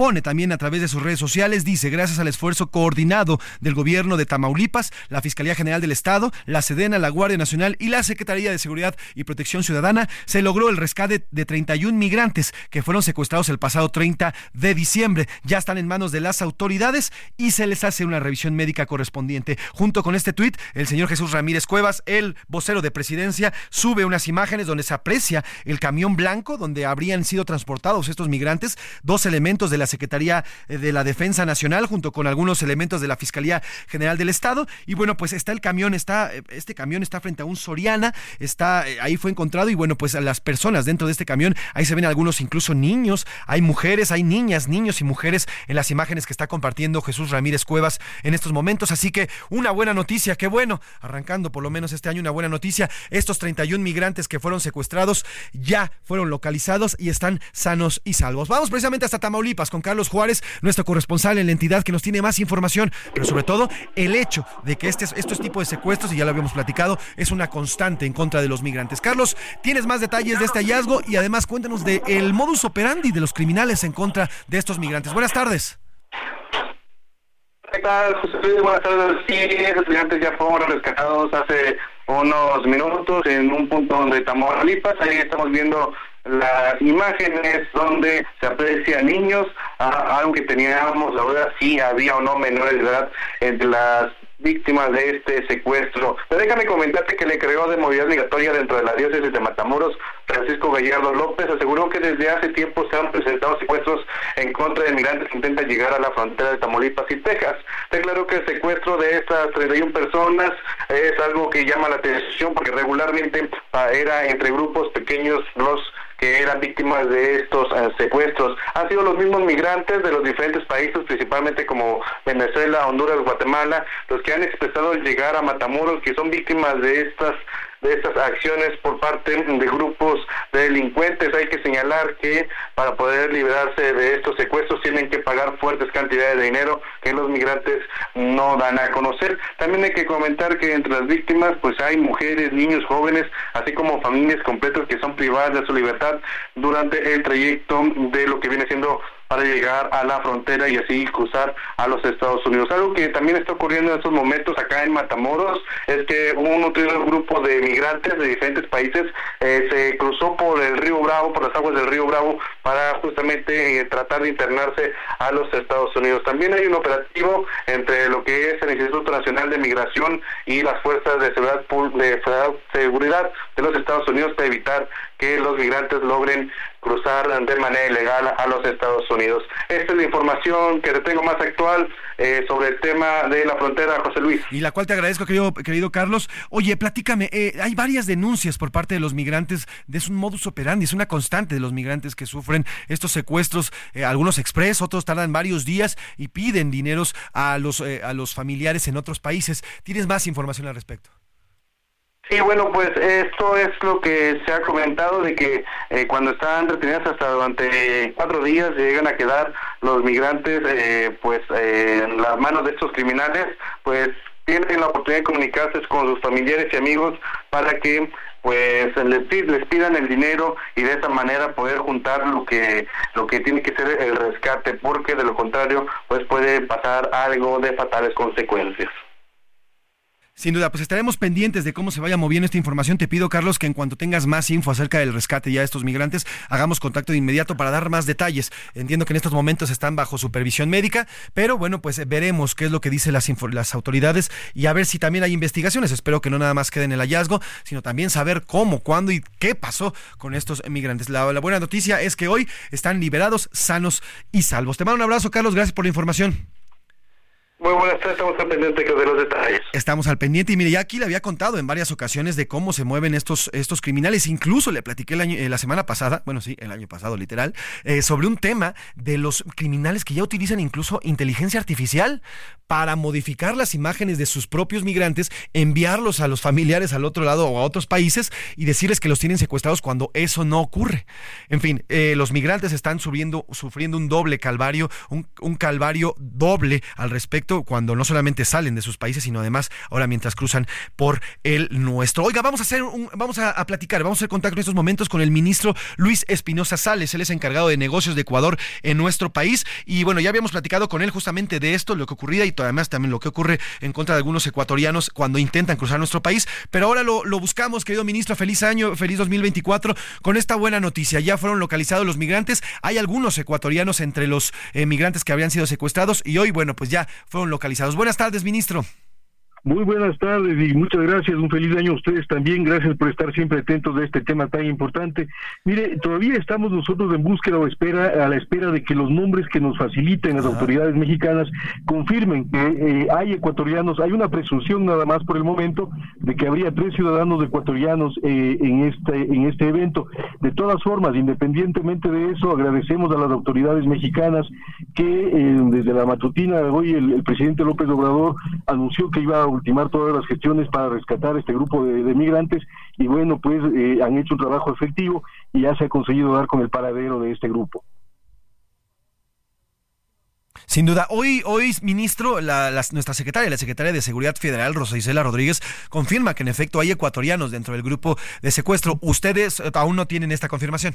pone también a través de sus redes sociales, dice, gracias al esfuerzo coordinado del gobierno de Tamaulipas, la Fiscalía General del Estado, la Sedena, la Guardia Nacional y la Secretaría de Seguridad y Protección Ciudadana, se logró el rescate de 31 migrantes que fueron secuestrados el pasado 30 de diciembre. Ya están en manos de las autoridades y se les hace una revisión médica correspondiente. Junto con este tuit, el señor Jesús Ramírez Cuevas, el vocero de presidencia, sube unas imágenes donde se aprecia el camión blanco donde habrían sido transportados estos migrantes, dos elementos de la Secretaría eh, de la Defensa Nacional junto con algunos elementos de la Fiscalía General del Estado. Y bueno, pues está el camión, está eh, este camión está frente a un Soriana, está eh, ahí fue encontrado y bueno, pues las personas dentro de este camión, ahí se ven algunos incluso niños, hay mujeres, hay niñas, niños y mujeres en las imágenes que está compartiendo Jesús Ramírez Cuevas en estos momentos, así que una buena noticia, qué bueno, arrancando por lo menos este año una buena noticia, estos 31 migrantes que fueron secuestrados ya fueron localizados y están sanos y salvos. Vamos precisamente hasta Tamaulipas con Carlos Juárez, nuestro corresponsal en la entidad que nos tiene más información, pero sobre todo el hecho de que este, estos tipos de secuestros, y ya lo habíamos platicado, es una constante en contra de los migrantes. Carlos, tienes más detalles de este hallazgo y además cuéntanos del el modus operandi de los criminales en contra de estos migrantes. Buenas tardes. ¿Qué? Buenas tardes. Sí, migrantes ya fueron rescatados hace unos minutos en un punto donde. Ahí estamos viendo las imágenes donde se aprecian niños, aunque teníamos la duda si había o no menores de edad entre las víctimas de este secuestro. Pero déjame comentarte que le creó de movilidad migratoria dentro de la diócesis de Matamoros, Francisco Gallardo López, aseguró que desde hace tiempo se han presentado secuestros en contra de migrantes que intentan llegar a la frontera de Tamaulipas y Texas. Declaró que el secuestro de estas 31 personas es algo que llama la atención porque regularmente ah, era entre grupos pequeños los que eran víctimas de estos eh, secuestros. Han sido los mismos migrantes de los diferentes países, principalmente como Venezuela, Honduras, Guatemala, los que han expresado llegar a Matamoros, que son víctimas de estas de estas acciones por parte de grupos de delincuentes. Hay que señalar que para poder liberarse de estos secuestros tienen que pagar fuertes cantidades de dinero que los migrantes no dan a conocer. También hay que comentar que entre las víctimas pues hay mujeres, niños, jóvenes, así como familias completas que son privadas de su libertad durante el trayecto de lo que viene siendo para llegar a la frontera y así cruzar a los Estados Unidos. Algo que también está ocurriendo en estos momentos acá en Matamoros es que un nutrido grupo de migrantes de diferentes países eh, se cruzó por el río Bravo, por las aguas del río Bravo, para justamente eh, tratar de internarse a los Estados Unidos. También hay un operativo entre lo que es el Instituto Nacional de Migración y las fuerzas de seguridad de seguridad de los Estados Unidos para evitar que los migrantes logren cruzar de manera ilegal a los Estados Unidos. Esta es la información que te tengo más actual eh, sobre el tema de la frontera, José Luis. Y la cual te agradezco, querido, querido Carlos. Oye, platícame, eh, hay varias denuncias por parte de los migrantes, de es un modus operandi, es una constante de los migrantes que sufren estos secuestros, eh, algunos express, otros tardan varios días y piden dineros a los, a los familiares en otros países. ¿Tienes más información al respecto? Sí, bueno, pues esto es lo que se ha comentado de que eh, cuando están retenidas hasta durante cuatro días llegan a quedar los migrantes eh, pues eh, en las manos de estos criminales, pues tienen la oportunidad de comunicarse con sus familiares y amigos para que pues les, les pidan el dinero y de esa manera poder juntar lo que lo que tiene que ser el rescate porque de lo contrario pues puede pasar algo de fatales consecuencias. Sin duda, pues estaremos pendientes de cómo se vaya moviendo esta información. Te pido, Carlos, que en cuanto tengas más info acerca del rescate ya de estos migrantes, hagamos contacto de inmediato para dar más detalles. Entiendo que en estos momentos están bajo supervisión médica, pero bueno, pues veremos qué es lo que dicen las, las autoridades y a ver si también hay investigaciones. Espero que no nada más quede en el hallazgo, sino también saber cómo, cuándo y qué pasó con estos migrantes. La, la buena noticia es que hoy están liberados, sanos y salvos. Te mando un abrazo, Carlos. Gracias por la información. Muy buenas tardes, estamos al pendiente de los detalles. Estamos al pendiente y mire, ya aquí le había contado en varias ocasiones de cómo se mueven estos, estos criminales. Incluso le platiqué el año, eh, la semana pasada, bueno, sí, el año pasado, literal, eh, sobre un tema de los criminales que ya utilizan incluso inteligencia artificial para modificar las imágenes de sus propios migrantes, enviarlos a los familiares al otro lado o a otros países y decirles que los tienen secuestrados cuando eso no ocurre. En fin, eh, los migrantes están subiendo, sufriendo un doble calvario, un, un calvario doble al respecto cuando no solamente salen de sus países, sino además ahora mientras cruzan por el nuestro. Oiga, vamos a hacer un, vamos a, platicar, vamos a hacer contacto en estos momentos con el ministro Luis Espinosa Sales, él es encargado de negocios de Ecuador en nuestro país. Y bueno, ya habíamos platicado con él justamente de esto, lo que ocurría y además también lo que ocurre en contra de algunos ecuatorianos cuando intentan cruzar nuestro país, pero ahora lo, buscamos, querido ministro, feliz año, feliz 2024 con esta buena noticia, ya fueron localizados los migrantes, hay algunos ecuatorianos entre los eh, migrantes que habían sido secuestrados. Y hoy, bueno, pues ya fue localizados. Buenas tardes, ministro. Muy buenas tardes y muchas gracias. Un feliz año a ustedes también. Gracias por estar siempre atentos de este tema tan importante. Mire, todavía estamos nosotros en búsqueda o espera a la espera de que los nombres que nos faciliten las autoridades mexicanas confirmen que eh, hay ecuatorianos. Hay una presunción nada más por el momento de que habría tres ciudadanos ecuatorianos eh, en este en este evento. De todas formas, independientemente de eso, agradecemos a las autoridades mexicanas que eh, desde la matutina de hoy el, el presidente López Obrador anunció que iba a ultimar todas las gestiones para rescatar este grupo de, migrantes y bueno, pues eh, han hecho un trabajo efectivo y ya se ha conseguido dar con el paradero de este grupo. Sin duda, hoy, hoy ministro, la, nuestra secretaria, la secretaria de Seguridad Federal, Rosa Isela Rodríguez, confirma que en efecto hay ecuatorianos dentro del grupo de secuestro. ¿Ustedes eh, aún no tienen esta confirmación?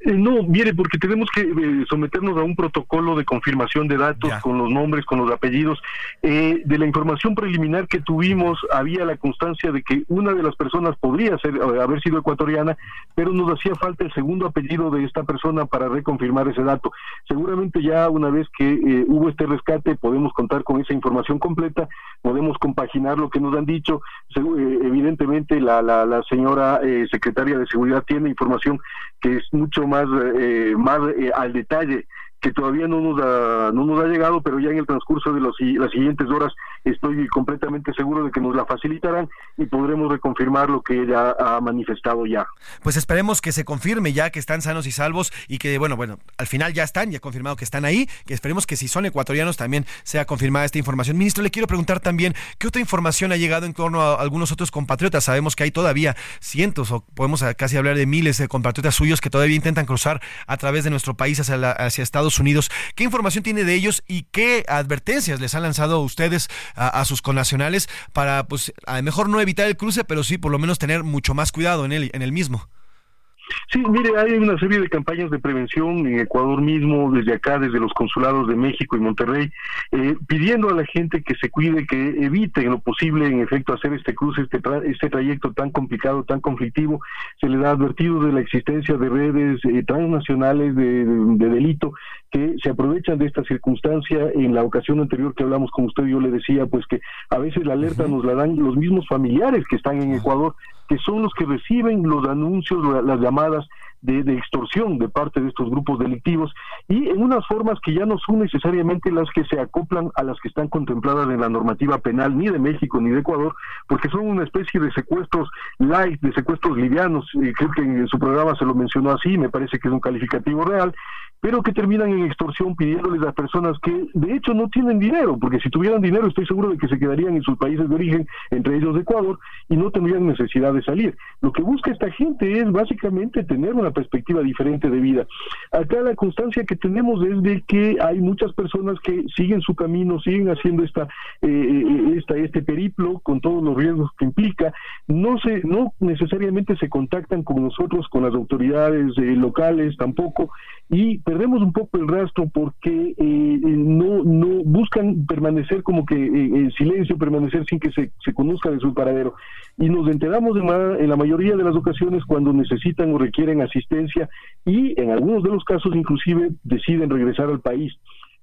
Eh, no, mire, porque tenemos que eh, someternos a un protocolo de confirmación de datos con los nombres, con los apellidos. Eh, de la información preliminar que tuvimos, había la constancia de que una de las personas podría ser haber sido ecuatoriana, pero nos hacía falta el segundo apellido de esta persona para reconfirmar ese dato. Seguramente ya una vez que hubo este rescate, podemos contar con esa información completa, podemos compaginar lo que nos han dicho. evidentemente, la, la, la señora secretaria de Seguridad tiene información es mucho más, eh, más eh, al detalle que todavía no nos ha, no nos ha llegado, pero ya en el transcurso de los, las siguientes horas estoy completamente seguro de que nos la facilitarán y podremos reconfirmar lo que ella ha manifestado ya. Pues esperemos que se confirme ya que están sanos y salvos y que, bueno, bueno, al final ya están, ya confirmado que están ahí, que esperemos que si son ecuatorianos también sea confirmada esta información. Ministro, le quiero preguntar también, ¿qué otra información ha llegado en torno a algunos otros compatriotas? Sabemos que hay todavía cientos o podemos casi hablar de miles de compatriotas suyos que todavía intentan cruzar a través de nuestro país hacia, hacia Estados Unidos. ¿Qué información tiene de ellos y qué advertencias les han lanzado ustedes a, sus connacionales para, pues, a lo mejor no evitar el cruce, pero sí por lo menos tener mucho más cuidado en el, en el mismo. Sí, mire, hay una serie de campañas de prevención en Ecuador mismo, desde acá, desde los consulados de México y Monterrey, eh, pidiendo a la gente que se cuide, que evite en lo posible, en efecto, hacer este cruce, este, este trayecto tan complicado, tan conflictivo. Se les ha advertido de la existencia de redes eh, transnacionales de, delito que se aprovechan de esta circunstancia. En la ocasión anterior que hablamos con usted, yo le decía pues que a veces la alerta nos la dan los mismos familiares que están en Ecuador, que son los que reciben los anuncios, las llamadas de, extorsión de parte de estos grupos delictivos y en unas formas que ya no son necesariamente las que se acoplan a las que están contempladas en la normativa penal ni de México ni de Ecuador, porque son una especie de secuestros light, de secuestros livianos, creo que en su programa se lo mencionó así, me parece que es un calificativo real, pero que terminan en extorsión pidiéndoles a personas que de hecho no tienen dinero, porque si tuvieran dinero estoy seguro de que se quedarían en sus países de origen, entre ellos Ecuador, y no tendrían necesidad de salir. Lo que busca esta gente es básicamente tener una perspectiva diferente de vida. Acá la constancia que tenemos es de que hay muchas personas que siguen su camino, siguen haciendo esta, eh, eh, esta este periplo con todos los riesgos que implica, no se, no necesariamente se contactan con nosotros, con las autoridades eh, locales tampoco, y perdemos un poco el rastro porque no, no buscan permanecer como que en silencio, permanecer sin que se, se conozca de su paradero. Y nos enteramos de en la mayoría de las ocasiones cuando necesitan o requieren asistencia y en algunos de los casos inclusive deciden regresar al país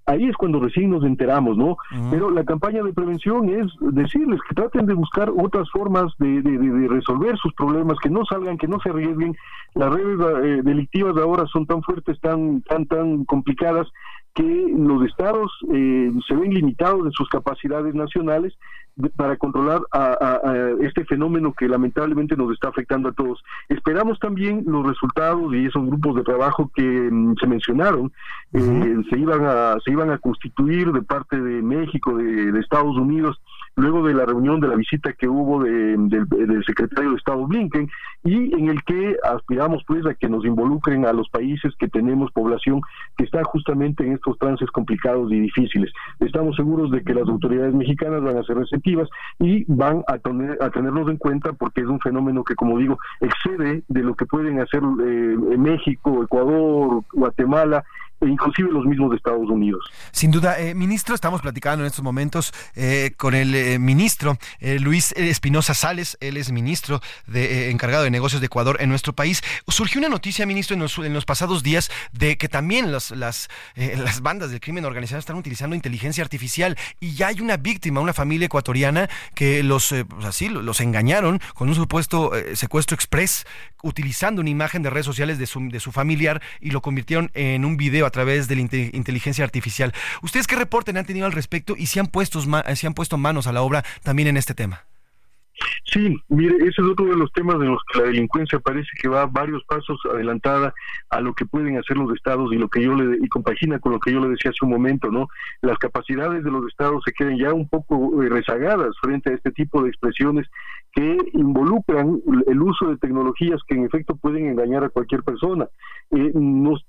ahí es cuando recién nos enteramos, ¿no? Pero la campaña de prevención es decirles que traten de buscar otras formas de, de, resolver sus problemas, que no salgan, que no se arriesguen. Las redes eh, delictivas ahora son tan fuertes, tan, tan, tan complicadas, que los estados eh, se ven limitados en sus capacidades nacionales para controlar a, este fenómeno que lamentablemente nos está afectando a todos. Esperamos también los resultados y esos grupos de trabajo que mm, se mencionaron eh, se iban a se iban a constituir de parte de México, de Estados Unidos luego de la reunión de la visita que hubo de, del secretario de Estado Blinken y en el que aspiramos pues a que nos involucren a los países que tenemos población que está justamente en estos trances complicados y difíciles. Estamos seguros de que las autoridades mexicanas van a ser receptivas y van a, a tenernos en cuenta porque es un fenómeno que como digo excede de lo que pueden hacer eh, México, Ecuador, Guatemala inclusive los mismos de Estados Unidos. Sin duda, eh, ministro, estamos platicando en estos momentos eh, con el eh, ministro Luis Espinosa Sales, él es ministro de, encargado de negocios de Ecuador en nuestro país. Surgió una noticia, ministro, en los, pasados días de que también las, las, las bandas del crimen organizado están utilizando inteligencia artificial y ya hay una víctima, una familia ecuatoriana que los, pues así, los engañaron con un supuesto secuestro express utilizando una imagen de redes sociales de su, de su familiar y lo convirtieron en un video a través de la inteligencia artificial. ¿Ustedes qué reporten han tenido al respecto y si han, puesto, si han puesto manos a la obra también en este tema? Sí, mire, ese es otro de los temas de los que la delincuencia parece que va varios pasos adelantada a lo que pueden hacer los estados y lo que yo le y compagina con lo que yo le decía hace un momento, ¿no? Las capacidades de los estados se quedan ya un poco eh, rezagadas frente a este tipo de expresiones que involucran el uso de tecnologías que en efecto pueden engañar a cualquier persona. Eh, nos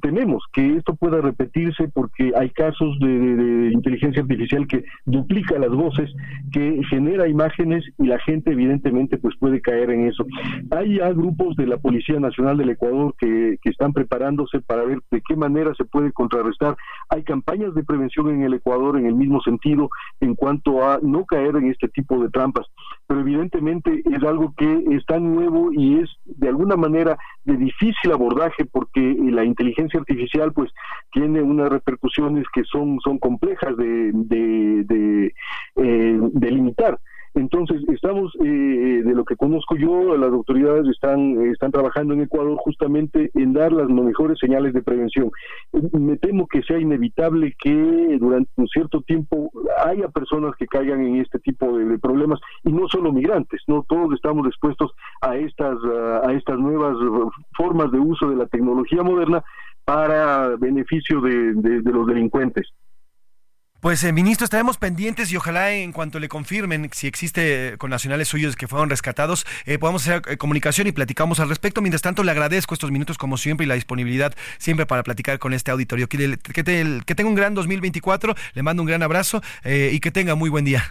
tenemos que esto pueda repetirse porque hay casos de, inteligencia artificial que duplica las voces, que genera imágenes y la gente evidentemente pues puede caer en eso. Hay grupos de la Policía Nacional del Ecuador que, que están preparándose para ver de qué manera se puede contrarrestar. Hay campañas de prevención en el Ecuador en el mismo sentido en cuanto a no caer en este tipo de trampas, pero evidentemente es algo que es tan nuevo y es de alguna manera de difícil abordaje porque la inteligencia artificial pues tiene unas repercusiones que son, son complejas de, de, de, eh, de limitar. Entonces, estamos, eh, de lo que conozco yo, las autoridades están, están trabajando en Ecuador justamente en dar las mejores señales de prevención. Me temo que sea inevitable que durante un cierto tiempo haya personas que caigan en este tipo de, problemas y no solo migrantes, no todos estamos expuestos a estas, a estas nuevas formas de uso de la tecnología moderna para beneficio de los delincuentes. Pues, eh, ministro, estaremos pendientes y ojalá en cuanto le confirmen si existe con nacionales suyos que fueron rescatados, eh, podamos hacer eh, comunicación y platicamos al respecto. Mientras tanto, le agradezco estos minutos como siempre y la disponibilidad siempre para platicar con este auditorio. Que, que, tenga un gran 2024, le mando un gran abrazo y que tenga muy buen día.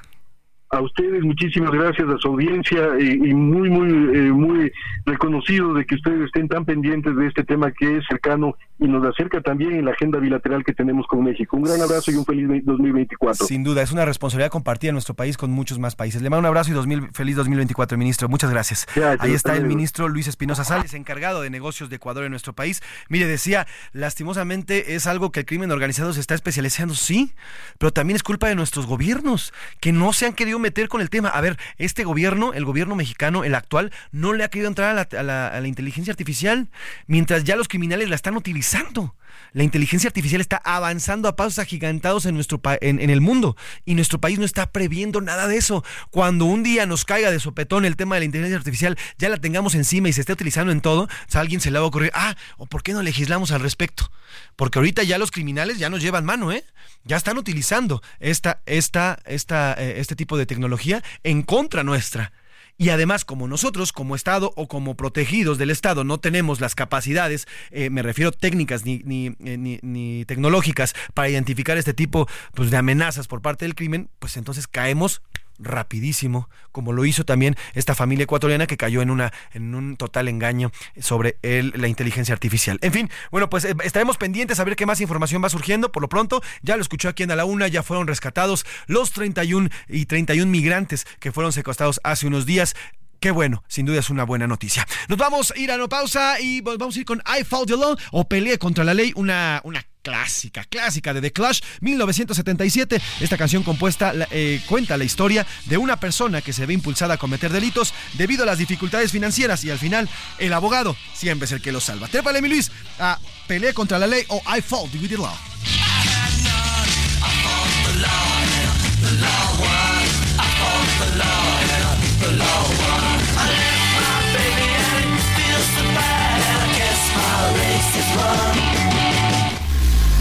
A ustedes, muchísimas gracias a su audiencia y, muy, muy, eh, muy reconocido de que ustedes estén tan pendientes de este tema que es cercano y nos acerca también en la agenda bilateral que tenemos con México. Un gran abrazo y un feliz 2024. Sin duda, es una responsabilidad compartida en nuestro país con muchos más países. Le mando un abrazo y feliz 2024, ministro. Muchas gracias. Ahí está el ministro Luis Espinosa Sales, encargado de negocios de Ecuador en nuestro país. Mire, decía, lastimosamente es algo que el crimen organizado se está especializando, sí, pero también es culpa de nuestros gobiernos, que no se han querido meter con el tema. A ver, este gobierno, el gobierno mexicano, el actual, no le ha querido entrar a la, inteligencia artificial, mientras ya los criminales la están utilizando. La inteligencia artificial está avanzando a pasos agigantados en, nuestro en, en, el mundo y nuestro país no está previendo nada de eso. Cuando un día nos caiga de sopetón el tema de la inteligencia artificial, ya la tengamos encima y se esté utilizando en todo, a alguien se le va a ocurrir, ah, ¿o por qué no legislamos al respecto? Porque ahorita ya los criminales ya nos llevan mano, ¿eh? Ya están utilizando esta, esta, esta, eh, este tipo de tecnología en contra nuestra. Y además, como nosotros, como Estado o como protegidos del Estado, no tenemos las capacidades, eh, me refiero técnicas ni, ni, eh, ni, ni, tecnológicas, para identificar este tipo pues, de amenazas por parte del crimen, pues entonces caemos rapidísimo, como lo hizo también esta familia ecuatoriana que cayó en una en un total engaño sobre la inteligencia artificial. En fin, bueno, pues eh, estaremos pendientes a ver qué más información va surgiendo. Por lo pronto, ya lo escuchó aquí en A la Una, ya fueron rescatados los 31 y 31 migrantes que fueron secuestrados hace unos días. Qué bueno, sin duda es una buena noticia. Nos vamos a ir a una pausa y vamos a ir con I Fought the Law o Peleé contra la Ley, una, una clásica, clásica de The Clash, 1977. Esta canción compuesta eh, cuenta la historia de una persona que se ve impulsada a cometer delitos debido a las dificultades financieras y al final el abogado siempre es el que lo salva. Trépale, mi Luis, a Peleé contra la Ley o I Fought with the Law.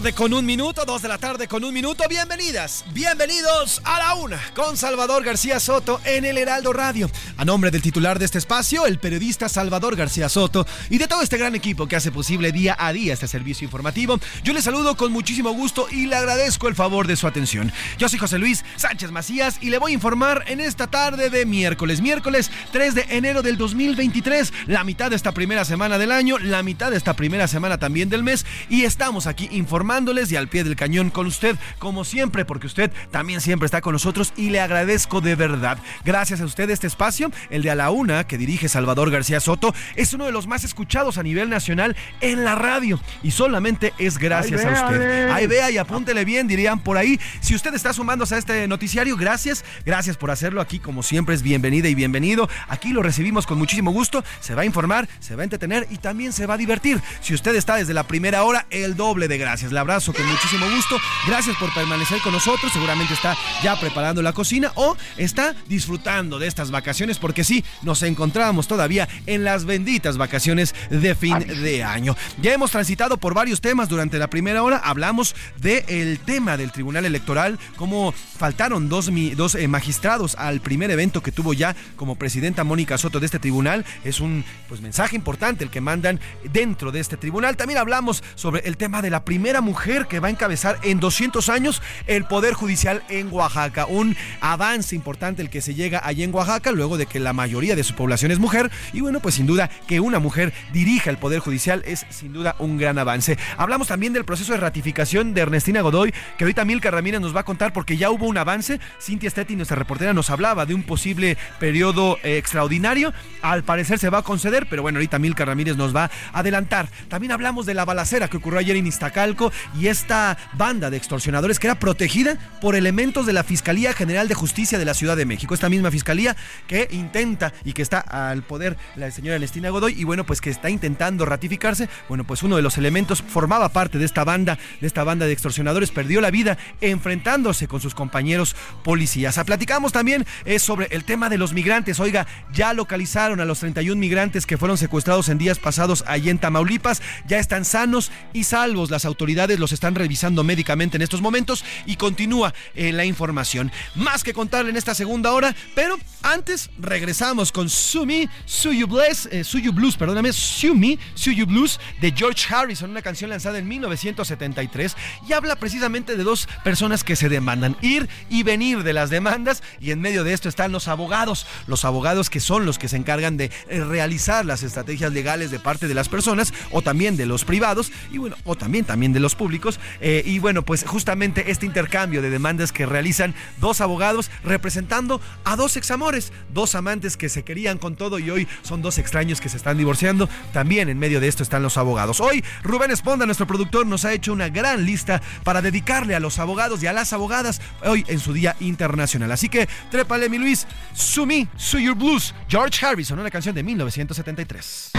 Tarde con un minuto, dos de la tarde con un minuto. Bienvenidas, bienvenidos a la una con Salvador García Soto en el Heraldo Radio. A nombre del titular de este espacio, el periodista Salvador García Soto y de todo este gran equipo que hace posible día a día este servicio informativo, yo le saludo con muchísimo gusto y le agradezco el favor de su atención. Yo soy José Luis Sánchez Macías y le voy a informar en esta tarde de miércoles, miércoles 3 de enero del 2023, la mitad de esta primera semana del año, la mitad de esta primera semana también del mes y estamos aquí informándoles y al pie del cañón con usted, como siempre, porque usted también siempre está con nosotros y le agradezco de verdad. Gracias a usted este espacio, el de A la Una, que dirige Salvador García Soto, es uno de los más escuchados a nivel nacional en la radio y solamente es gracias a usted. Ahí vea y apúntele bien, dirían por ahí. Si usted está sumándose a este noticiario, gracias, gracias por hacerlo aquí, como siempre es bienvenida y bienvenido. Aquí lo recibimos con muchísimo gusto, se va a informar, se va a entretener y también se va a divertir. Si usted está desde la primera hora, el doble de gracias. gracias. Le abrazo con muchísimo gusto. Gracias por permanecer con nosotros. Seguramente está ya preparando la cocina o está disfrutando de estas vacaciones porque sí, nos encontramos todavía en las benditas vacaciones de fin de año. Ya hemos transitado por varios temas durante la primera hora. Hablamos del tema del Tribunal Electoral, cómo faltaron dos, dos eh, magistrados al primer evento que tuvo ya como presidenta Mónica Soto de este tribunal. Es un pues, mensaje importante el que mandan dentro de este tribunal. También hablamos sobre el tema de la primera mujer que va a encabezar en 200 años el Poder Judicial en Oaxaca. Un avance importante el que se llega allí en Oaxaca luego de que la mayoría de su población es mujer. Y bueno, pues sin duda que una mujer dirija el Poder Judicial es sin duda un gran avance. Hablamos también del proceso de ratificación de Ernestina Godoy, que ahorita Milka Ramírez nos va a contar porque ya hubo un avance. Cintia Stetti, nuestra reportera, nos hablaba de un posible periodo eh, extraordinario. Al parecer se va a conceder, pero bueno, ahorita Milka Ramírez nos va a adelantar. También hablamos de la balacera que ocurrió ayer en Iztacalco y esta banda de extorsionadores que era protegida por elementos de la Fiscalía General de Justicia de la Ciudad de México. Esta misma fiscalía que intenta y que está al poder la señora Ernestina Godoy y bueno, pues que está intentando ratificarse. Bueno, pues uno de los elementos formaba parte de esta banda, de esta banda de extorsionadores, perdió la vida enfrentándose con sus compañeros policías. A platicamos también es sobre el tema de los migrantes. Oiga, ya localizaron a los 31 migrantes que fueron secuestrados en días pasados allí en Tamaulipas. Ya están sanos y salvos. Las autoridades los están revisando médicamente en estos momentos y continúa eh, la información. Más que contarle en esta segunda hora, pero antes regresamos con Sumi, Suyu Bless, eh, Suyu Blues, perdóname, Sumi, Suyu Blues de George Harrison, una canción lanzada en 1973 y habla precisamente de dos personas que se demandan, ir y venir de las demandas y en medio de esto están los abogados, los abogados que son los que se encargan de eh, realizar las estrategias legales de parte de las personas o también de los privados y bueno, o también también de los públicos eh, y bueno, pues justamente este intercambio de demandas que realizan dos abogados representando a dos examores, dos amantes que se querían con todo y hoy son dos extraños que se están divorciando, también en medio de esto están los abogados. Hoy Rubén Esponda, nuestro productor, nos ha hecho una gran lista para dedicarle a los abogados y a las abogadas hoy en su Día Internacional. Así que trépale mi Luis, Sumi, Su Your Blues, George Harrison, una canción de 1973.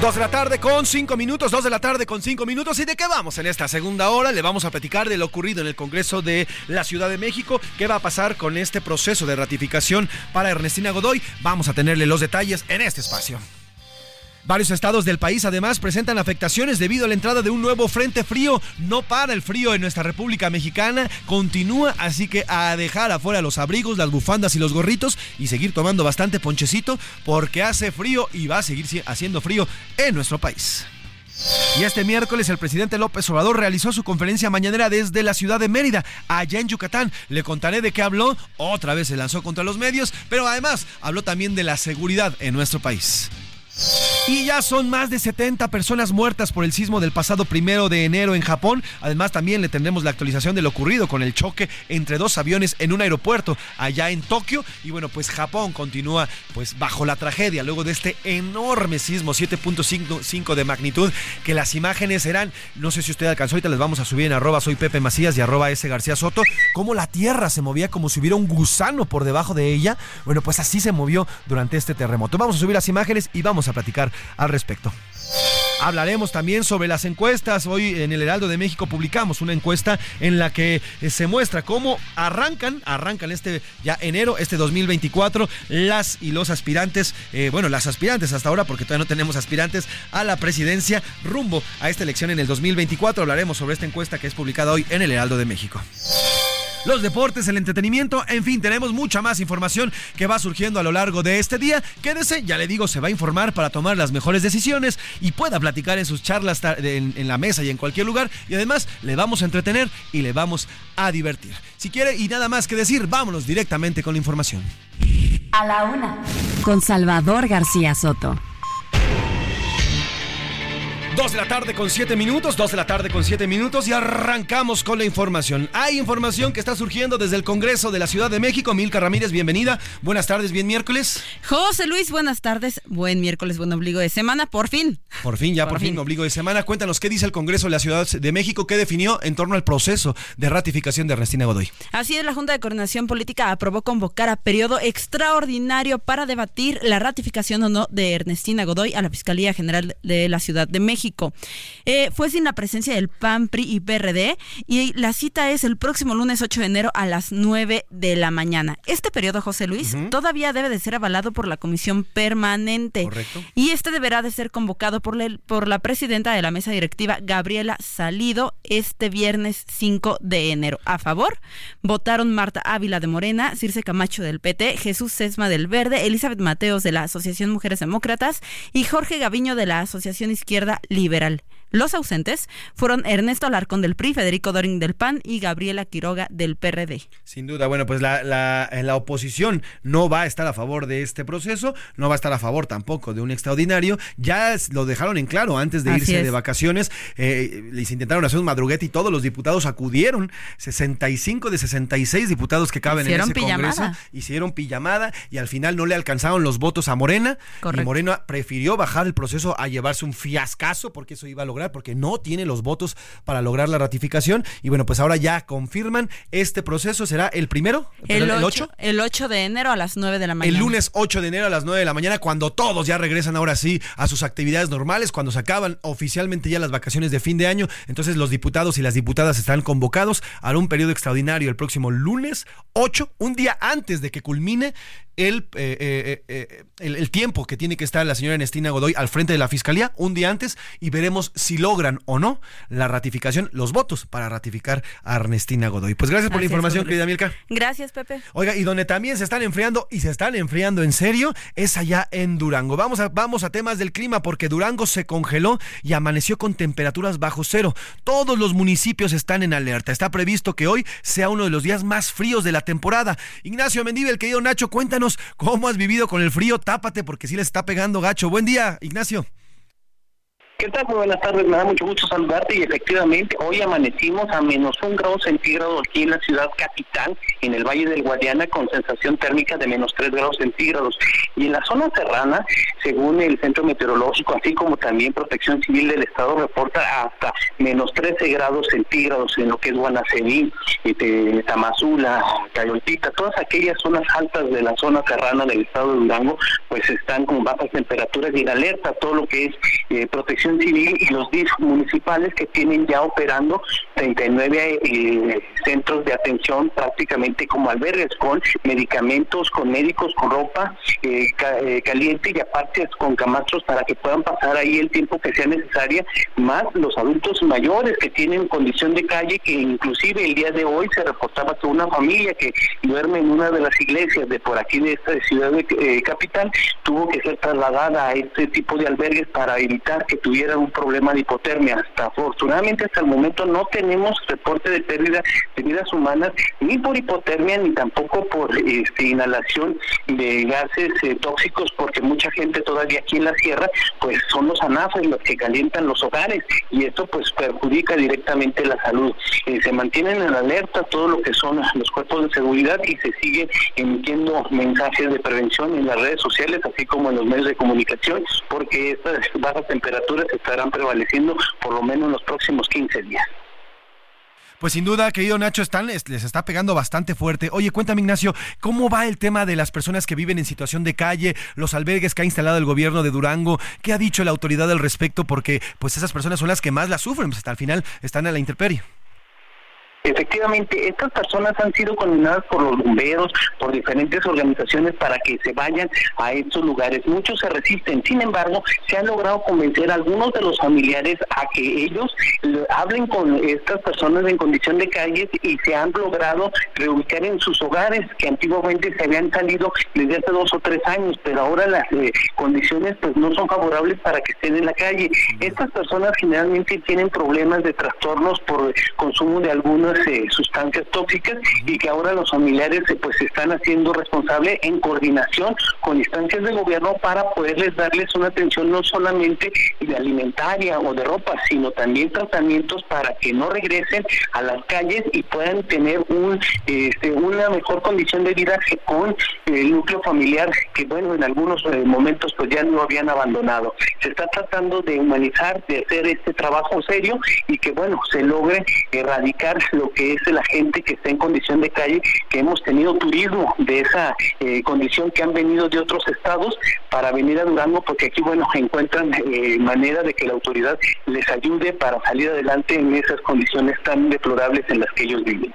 Dos de la tarde con cinco minutos, dos de la tarde con cinco minutos. ¿Y de qué vamos en esta segunda hora? Le vamos a platicar de lo ocurrido en el Congreso de la Ciudad de México. ¿Qué va a pasar con este proceso de ratificación para Ernestina Godoy? Vamos a tenerle los detalles en este espacio. Varios estados del país además presentan afectaciones debido a la entrada de un nuevo frente frío. No para el frío en nuestra República Mexicana, continúa, así que a dejar afuera los abrigos, las bufandas y los gorritos y seguir tomando bastante ponchecito porque hace frío y va a seguir haciendo frío en nuestro país. Y este miércoles el presidente López Obrador realizó su conferencia mañanera desde la ciudad de Mérida, allá en Yucatán. Le contaré de qué habló. Otra vez se lanzó contra los medios, pero además habló también de la seguridad en nuestro país. Y ya son más de 70 personas muertas por el sismo del pasado primero de enero en Japón. Además, también le tendremos la actualización de lo ocurrido con el choque entre dos aviones en un aeropuerto allá en Tokio. Y bueno, pues Japón continúa pues bajo la tragedia luego de este enorme sismo 7.5 de magnitud. Que las imágenes eran, no sé si usted alcanzó, ahorita les vamos a subir en arroba soy Pepe Macías y arroba S García Soto, cómo la tierra se movía como si hubiera un gusano por debajo de ella. Bueno, pues así se movió durante este terremoto. Vamos a subir las imágenes y vamos a platicar al respecto. Hablaremos también sobre las encuestas. Hoy en el Heraldo de México publicamos una encuesta en la que eh, se muestra cómo arrancan, arrancan este ya enero, este 2024, las y los aspirantes, eh, bueno, las aspirantes hasta ahora, porque todavía no tenemos aspirantes a la presidencia rumbo a esta elección en el 2024. Hablaremos sobre esta encuesta que es publicada hoy en el Heraldo de México los deportes, el entretenimiento, en fin, tenemos mucha más información que va surgiendo a lo largo de este día. Quédese, ya le digo, se va a informar para tomar las mejores decisiones y pueda platicar en sus charlas en, la mesa y en cualquier lugar. Y además le vamos a entretener y le vamos a divertir. Si quiere y nada más que decir, vámonos directamente con la información. A la una, con Salvador García Soto. Dos de la tarde con siete minutos, dos de la tarde con siete minutos y arrancamos con la información. Hay información que está surgiendo desde el Congreso de la Ciudad de México. Milka Ramírez, bienvenida. Buenas tardes, bien miércoles. José Luis, buenas tardes. Buen miércoles, buen obligo de semana, por fin. Por fin, ya por, fin. fin, obligo de semana. Cuéntanos qué dice el Congreso de la Ciudad de México, qué definió en torno al proceso de ratificación de Ernestina Godoy. Así es, la Junta de Coordinación Política aprobó convocar a periodo extraordinario para debatir la ratificación o no de Ernestina Godoy a la Fiscalía General de la Ciudad de México. Eh, fue sin la presencia del PAN, PRI y PRD y la cita es el próximo lunes 8 de enero a las 9 de la mañana. Este periodo, José Luis, todavía debe de ser avalado por la comisión permanente. Correcto. Y este deberá de ser convocado por, por la presidenta de la mesa directiva, Gabriela Salido, este viernes 5 de enero. A favor, votaron Marta Ávila de Morena, Circe Camacho del PT, Jesús Sesma del Verde, Elizabeth Mateos de la Asociación Mujeres Demócratas y Jorge Gaviño de la Asociación Izquierda liberal. Los ausentes fueron Ernesto Alarcón del PRI, Federico Doring del PAN y Gabriela Quiroga del PRD. Sin duda, bueno, pues la, la, la, oposición no va a estar a favor de este proceso, no va a estar a favor tampoco de un extraordinario. Ya lo dejaron en claro antes de irse de vacaciones. Eh, les intentaron hacer un madruguete y todos los diputados acudieron. 65 de 66 diputados que caben en ese Congreso hicieron pijamada y al final no le alcanzaron los votos a Morena. Y Morena prefirió bajar el proceso a llevarse un fiascazo porque eso iba a lograr porque no tiene los votos para lograr la ratificación. Y bueno, pues ahora ya confirman, este proceso será el primero, el, 8, el 8 de enero a las 9 de la mañana. El lunes 8 de enero a las 9 de la mañana, cuando todos ya regresan ahora sí a sus actividades normales, cuando se acaban oficialmente ya las vacaciones de fin de año. Entonces los diputados y las diputadas están convocados a un periodo extraordinario el próximo lunes 8, un día antes de que culmine el, eh, eh, eh, el, el, tiempo que tiene que estar la señora Ernestina Godoy al frente de la fiscalía, un día antes, y veremos si logran o no la ratificación, los votos para ratificar a Ernestina Godoy. Pues gracias por la información, querida Milka. Gracias, Pepe. Oiga, y donde también se están enfriando, y se están enfriando en serio, es allá en Durango. Vamos a, vamos a temas del clima, porque Durango se congeló y amaneció con temperaturas bajo cero. Todos los municipios están en alerta. Está previsto que hoy sea uno de los días más fríos de la temporada. Ignacio Mendive, el querido Nacho, cuéntanos cómo has vivido con el frío. Tápate porque sí le está pegando gacho. Buen día, Ignacio. ¿Qué tal? Muy buenas tardes, me da mucho gusto saludarte y efectivamente hoy amanecimos a menos un grado centígrado aquí en la ciudad capital, en el Valle del Guadiana, con sensación térmica de menos tres grados centígrados. Y en la zona serrana, según el Centro Meteorológico, así como también Protección Civil del Estado, reporta hasta menos 13 grados centígrados en lo que es Guanaceví, este, Tamazula, Cayoltita, todas aquellas zonas altas de la zona serrana del Estado de Durango, pues están con bajas temperaturas y en alerta todo lo que es eh, protección Civil y los DIF municipales que tienen ya operando 39 eh, centros de atención prácticamente como albergues con medicamentos, con médicos, con ropa eh, eh, caliente y aparte con camastros para que puedan pasar ahí el tiempo que sea necesaria, más los adultos mayores que tienen condición de calle, que inclusive el día de hoy se reportaba que una familia que duerme en una de las iglesias de por aquí de esta ciudad de capital tuvo que ser trasladada a este tipo de albergues para evitar que tuviera un problema de hipotermia. Hasta afortunadamente hasta el momento no tenemos reporte de pérdida de vidas humanas ni por hipotermia ni tampoco por este, inhalación de gases eh, tóxicos porque mucha gente todavía aquí en la sierra pues son los anafres los que calientan los hogares y esto pues perjudica directamente la salud. Eh, se mantienen en alerta todo lo que son los cuerpos de seguridad y se sigue emitiendo mensajes de prevención en las redes sociales así como en los medios de comunicación porque estas bajas temperaturas estarán prevaleciendo por lo menos en los próximos 15 días. Pues sin duda, querido Nacho, están, les, está pegando bastante fuerte. Oye, cuéntame, Ignacio, ¿cómo va el tema de las personas que viven en situación de calle, los albergues que ha instalado el gobierno de Durango? ¿Qué ha dicho la autoridad al respecto? Porque pues esas personas son las que más la sufren, pues hasta el final están a la intemperie. Efectivamente, estas personas han sido condenadas por los bomberos, por diferentes organizaciones para que se vayan a estos lugares. Muchos se resisten, sin embargo, se han logrado convencer a algunos de los familiares a que ellos hablen con estas personas en condición de calles y se han logrado reubicar en sus hogares que antiguamente se habían salido desde hace dos o tres años, pero ahora las eh, condiciones pues no son favorables para que estén en la calle. Estas personas generalmente tienen problemas de trastornos por consumo de algunas sustancias tóxicas y que ahora los familiares eh, pues están haciendo responsable en coordinación con instancias de gobierno para poderles darles una atención no solamente de alimentaria o de ropa, sino también tratamientos para que no regresen a las calles y puedan tener un, este, una mejor condición de vida con el núcleo familiar que bueno en algunos eh, momentos pues ya no habían abandonado. Se está tratando de humanizar, de hacer este trabajo serio y que bueno se logre erradicar que es la gente que está en condición de calle, que hemos tenido turismo de esa eh, condición que han venido de otros estados para venir a Durango porque aquí bueno encuentran eh, manera de que la autoridad les ayude para salir adelante en esas condiciones tan deplorables en las que ellos viven.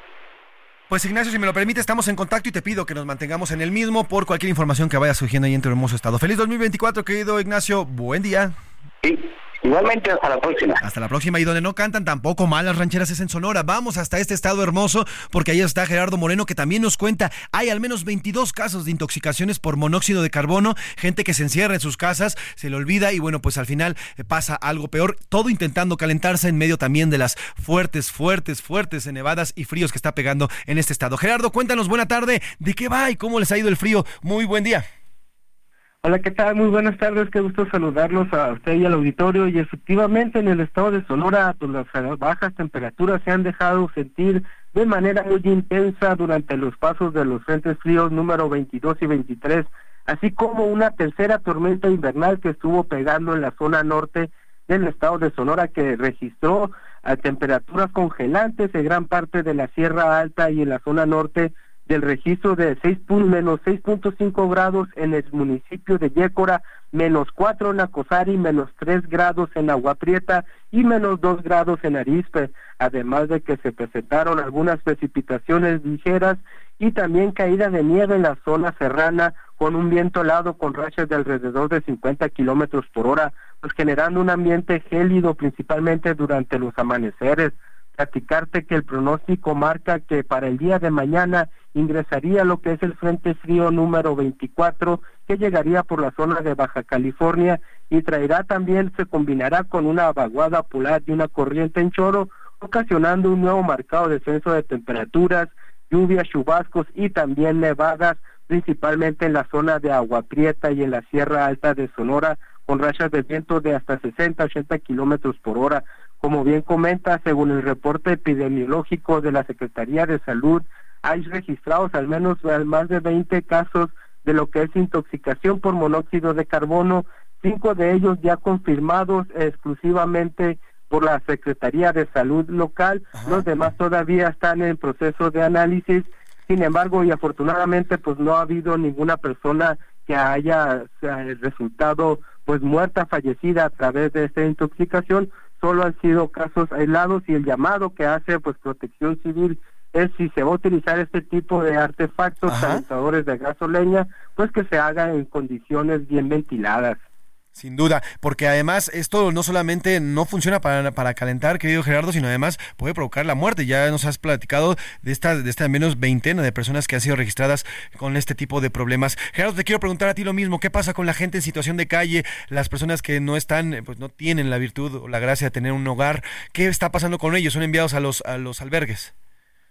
Pues Ignacio, si me lo permite, estamos en contacto y te pido que nos mantengamos en el mismo por cualquier información que vaya surgiendo ahí en tu hermoso estado. Feliz 2024, querido Ignacio. Buen día. Sí. Igualmente, hasta la próxima. Hasta la próxima. Y donde no cantan tampoco mal las rancheras es en Sonora. Vamos hasta este estado hermoso, porque ahí está Gerardo Moreno, que también nos cuenta. Hay al menos 22 casos de intoxicaciones por monóxido de carbono. Gente que se encierra en sus casas, se le olvida y bueno, pues al final eh, pasa algo peor. Todo intentando calentarse en medio también de las fuertes, fuertes, fuertes nevadas y fríos que está pegando en este estado. Gerardo, cuéntanos, buena tarde. ¿De qué va y cómo les ha ido el frío? Muy buen día. Hola, ¿qué tal? Muy buenas tardes, qué gusto saludarlos a usted y al auditorio. Y efectivamente en el estado de Sonora, pues, las bajas temperaturas se han dejado sentir de manera muy intensa durante los pasos de los frentes fríos número 22 y 23, así como una tercera tormenta invernal que estuvo pegando en la zona norte del estado de Sonora que registró a temperaturas congelantes en gran parte de la Sierra Alta y en la zona norte del registro de 6 menos 6.5 grados en el municipio de Yécora, menos 4 en Acosari, menos 3 grados en Agua Prieta y menos 2 grados en Arispe, además de que se presentaron algunas precipitaciones ligeras y también caída de nieve en la zona serrana con un viento helado con rachas de alrededor de 50 kilómetros por hora, pues generando un ambiente gélido principalmente durante los amaneceres. Platicarte que el pronóstico marca que para el día de mañana ingresaría lo que es el Frente Frío número 24, que llegaría por la zona de Baja California y traerá también, se combinará con una vaguada polar y una corriente en choro, ocasionando un nuevo marcado descenso de temperaturas, lluvias, chubascos y también nevadas, principalmente en la zona de Agua Prieta y en la Sierra Alta de Sonora, con rachas de viento de hasta 60, 80 kilómetros por hora. Como bien comenta, según el reporte epidemiológico de la Secretaría de Salud, hay registrados al menos más de 20 casos de lo que es intoxicación por monóxido de carbono, cinco de ellos ya confirmados exclusivamente por la Secretaría de Salud local, los demás todavía están en proceso de análisis, sin embargo y afortunadamente pues no ha habido ninguna persona que haya resultado pues muerta, fallecida a través de esta intoxicación, solo han sido casos aislados y el llamado que hace pues Protección Civil es si se va a utilizar este tipo de artefactos calentadores de gasolina, pues que se haga en condiciones bien ventiladas. Sin duda, porque además esto no solamente no funciona para, para calentar, querido Gerardo, sino además puede provocar la muerte. Ya nos has platicado de esta, de esta menos veintena de personas que han sido registradas con este tipo de problemas. Gerardo, te quiero preguntar a ti lo mismo. ¿Qué pasa con la gente en situación de calle, las personas que no están, pues no tienen la virtud o la gracia de tener un hogar? ¿Qué está pasando con ellos? ¿Son enviados a los, a los albergues?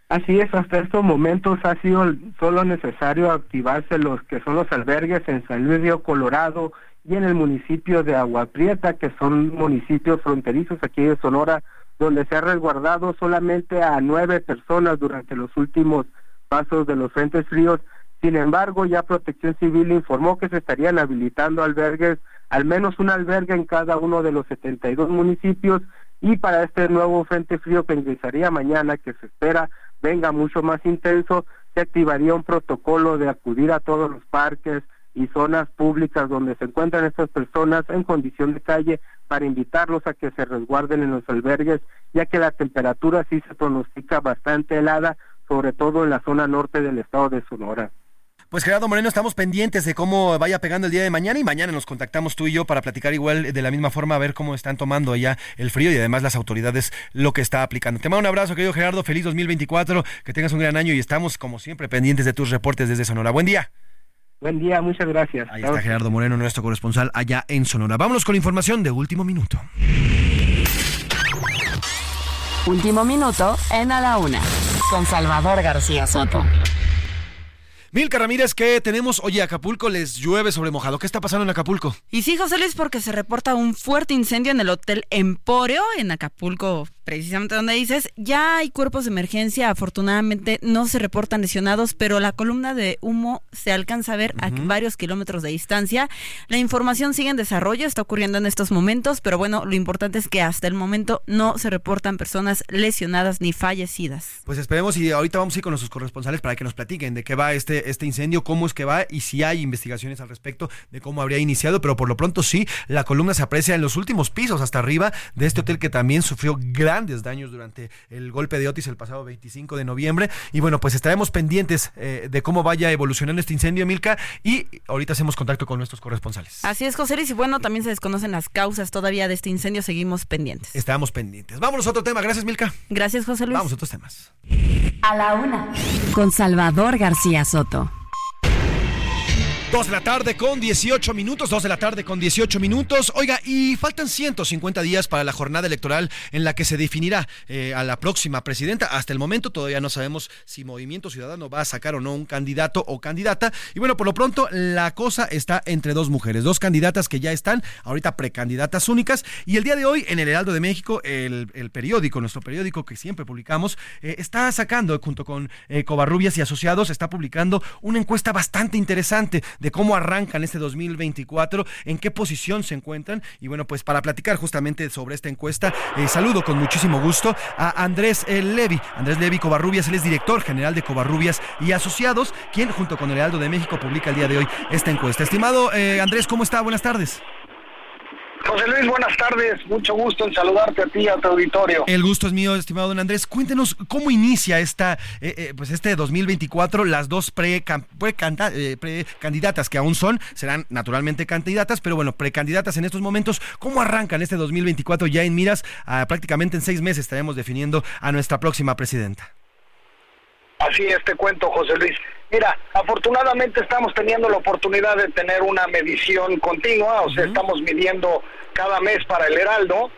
Así es, hasta estos momentos ha sido solo necesario activarse los que son los albergues en San Luis Río Colorado y en el municipio de Agua Prieta, que son municipios fronterizos aquí de Sonora, donde se ha resguardado solamente a nueve personas durante los últimos pasos de los frentes fríos. Sin embargo, ya Protección Civil informó que se estarían habilitando albergues, al menos un albergue en cada uno de los 72 municipios, y para este nuevo frente frío que ingresaría mañana, que se espera venga mucho más intenso, se activaría un protocolo de acudir a todos los parques y zonas públicas donde se encuentran estas personas en condición de calle para invitarlos a que se resguarden en los albergues, ya que la temperatura sí se pronostica bastante helada, sobre todo en la zona norte del estado de Sonora. Pues Gerardo Moreno, estamos pendientes de cómo vaya pegando el día de mañana y mañana nos contactamos tú y yo para platicar igual de la misma forma, a ver cómo están tomando allá el frío y además las autoridades lo que está aplicando. Te mando un abrazo, querido Gerardo, feliz 2024, que tengas un gran año y estamos como siempre pendientes de tus reportes desde Sonora. Buen día. Buen día, muchas gracias. Ahí está Gerardo Moreno, nuestro corresponsal allá en Sonora. Vámonos con información de último minuto. Último minuto en A la Una con Salvador García Soto. Milka Ramírez, ¿qué tenemos? Oye, Acapulco les llueve sobre mojado. ¿Qué está pasando en Acapulco? Y sí, José Luis, porque se reporta un fuerte incendio en el Hotel Emporio en Acapulco, precisamente donde dices, ya hay cuerpos de emergencia, afortunadamente no se reportan lesionados, pero la columna de humo se alcanza a ver a varios kilómetros de distancia. La información sigue en desarrollo, está ocurriendo en estos momentos, pero bueno, lo importante es que hasta el momento no se reportan personas lesionadas ni fallecidas. Pues esperemos y ahorita vamos a ir con nuestros corresponsales para que nos platiquen de qué va este este, incendio, cómo es que va y si hay investigaciones al respecto de cómo habría iniciado, pero por lo pronto sí, la columna se aprecia en los últimos pisos hasta arriba de este hotel que también sufrió grandes daños durante el golpe de Otis el pasado 25 de noviembre. Y bueno, pues estaremos pendientes eh, de cómo vaya evolucionando este incendio, Milka, y ahorita hacemos contacto con nuestros corresponsales. Así es, José Luis, y bueno, también se desconocen las causas todavía de este incendio, seguimos pendientes. Estamos pendientes. Vámonos a otro tema, gracias, Milka. Gracias, José Luis. Vamos a otros temas. A la una, con Salvador García Soto. 2 de la tarde con 18 minutos, 2 de la tarde con 18 minutos. Oiga, y faltan 150 días para la jornada electoral en la que se definirá eh, a la próxima presidenta. Hasta el momento todavía no sabemos si Movimiento Ciudadano va a sacar o no un candidato o candidata. Y bueno, por lo pronto la cosa está entre dos mujeres, dos candidatas que ya están ahorita precandidatas únicas. Y el día de hoy en el Heraldo de México, el, periódico, nuestro periódico que siempre publicamos, eh, está sacando junto con eh, Covarrubias y Asociados, está publicando una encuesta bastante interesante de cómo arrancan este 2024, en qué posición se encuentran. Y bueno, pues para platicar justamente sobre esta encuesta, eh, saludo con muchísimo gusto a Andrés Levy. Andrés Levy Covarrubias, él es director general de Covarrubias y Asociados, quien junto con el Heraldo de México publica el día de hoy esta encuesta. Estimado eh, Andrés, ¿cómo está? Buenas tardes. José Luis, buenas tardes. Mucho gusto en saludarte a ti y a tu auditorio. El gusto es mío, estimado don Andrés. Cuéntenos cómo inicia esta, eh, eh, pues este 2024. Las dos eh, pre, candidatas que aún son serán naturalmente candidatas, pero bueno, precandidatas en estos momentos. ¿Cómo arrancan este 2024 ya en miras? Prácticamente en seis meses estaremos definiendo a nuestra próxima presidenta. Así es, te cuento, José Luis. Mira, afortunadamente estamos teniendo la oportunidad de tener una medición continua, o sea, estamos midiendo cada mes para el Heraldo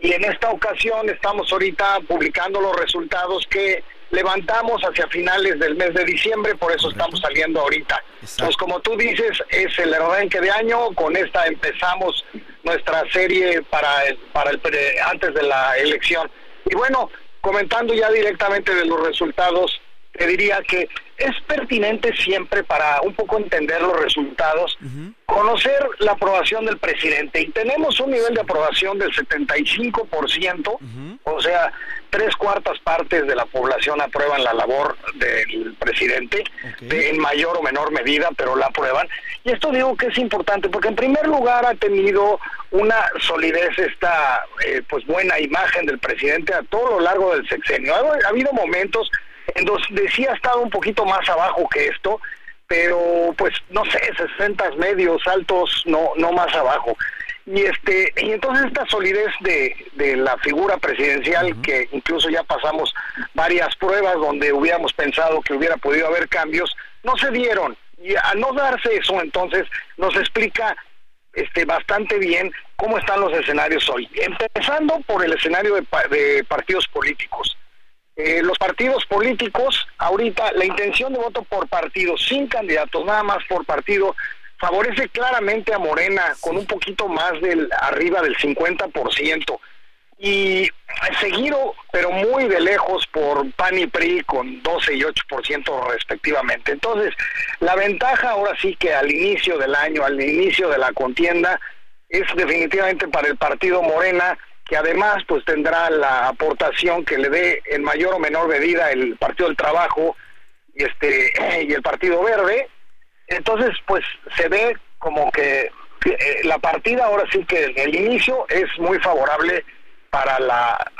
y en esta ocasión estamos ahorita publicando los resultados que levantamos hacia finales del mes de diciembre, por eso estamos saliendo ahorita. Entonces, como tú dices, es el arranque de año, con esta empezamos nuestra serie para, para el, antes de la elección. Y bueno, comentando ya directamente de los resultados, te diría que es pertinente siempre para un poco entender los resultados, conocer la aprobación del presidente. Y tenemos un nivel de aprobación del 75%, o sea, tres cuartas partes de la población aprueban la labor del presidente, en mayor o menor medida, pero la aprueban. Y esto digo que es importante, porque en primer lugar ha tenido una solidez esta eh, pues buena imagen del presidente a todo lo largo del sexenio. ha habido momentos entonces decía ha estado un poquito más abajo que esto, pero pues no sé, 60 medios altos, no no más abajo. Y este y entonces esta solidez de, de la figura presidencial que incluso ya pasamos varias pruebas donde hubiéramos pensado que hubiera podido haber cambios, no se dieron. Y al no darse eso, entonces nos explica este bastante bien cómo están los escenarios hoy. Empezando por el escenario de, de partidos políticos. Eh, los partidos políticos, ahorita la intención de voto por partido, sin candidatos, nada más por partido, favorece claramente a Morena con un poquito más del arriba del 50% y seguido, pero muy de lejos por PAN y PRI con 12 y 8% respectivamente. Entonces, la ventaja ahora sí que al inicio del año, al inicio de la contienda, es definitivamente para el partido Morena que además pues tendrá la aportación que le dé en mayor o menor medida el Partido del Trabajo y este y el Partido Verde. Entonces, pues se ve como que eh, la partida ahora sí que el inicio es muy favorable para la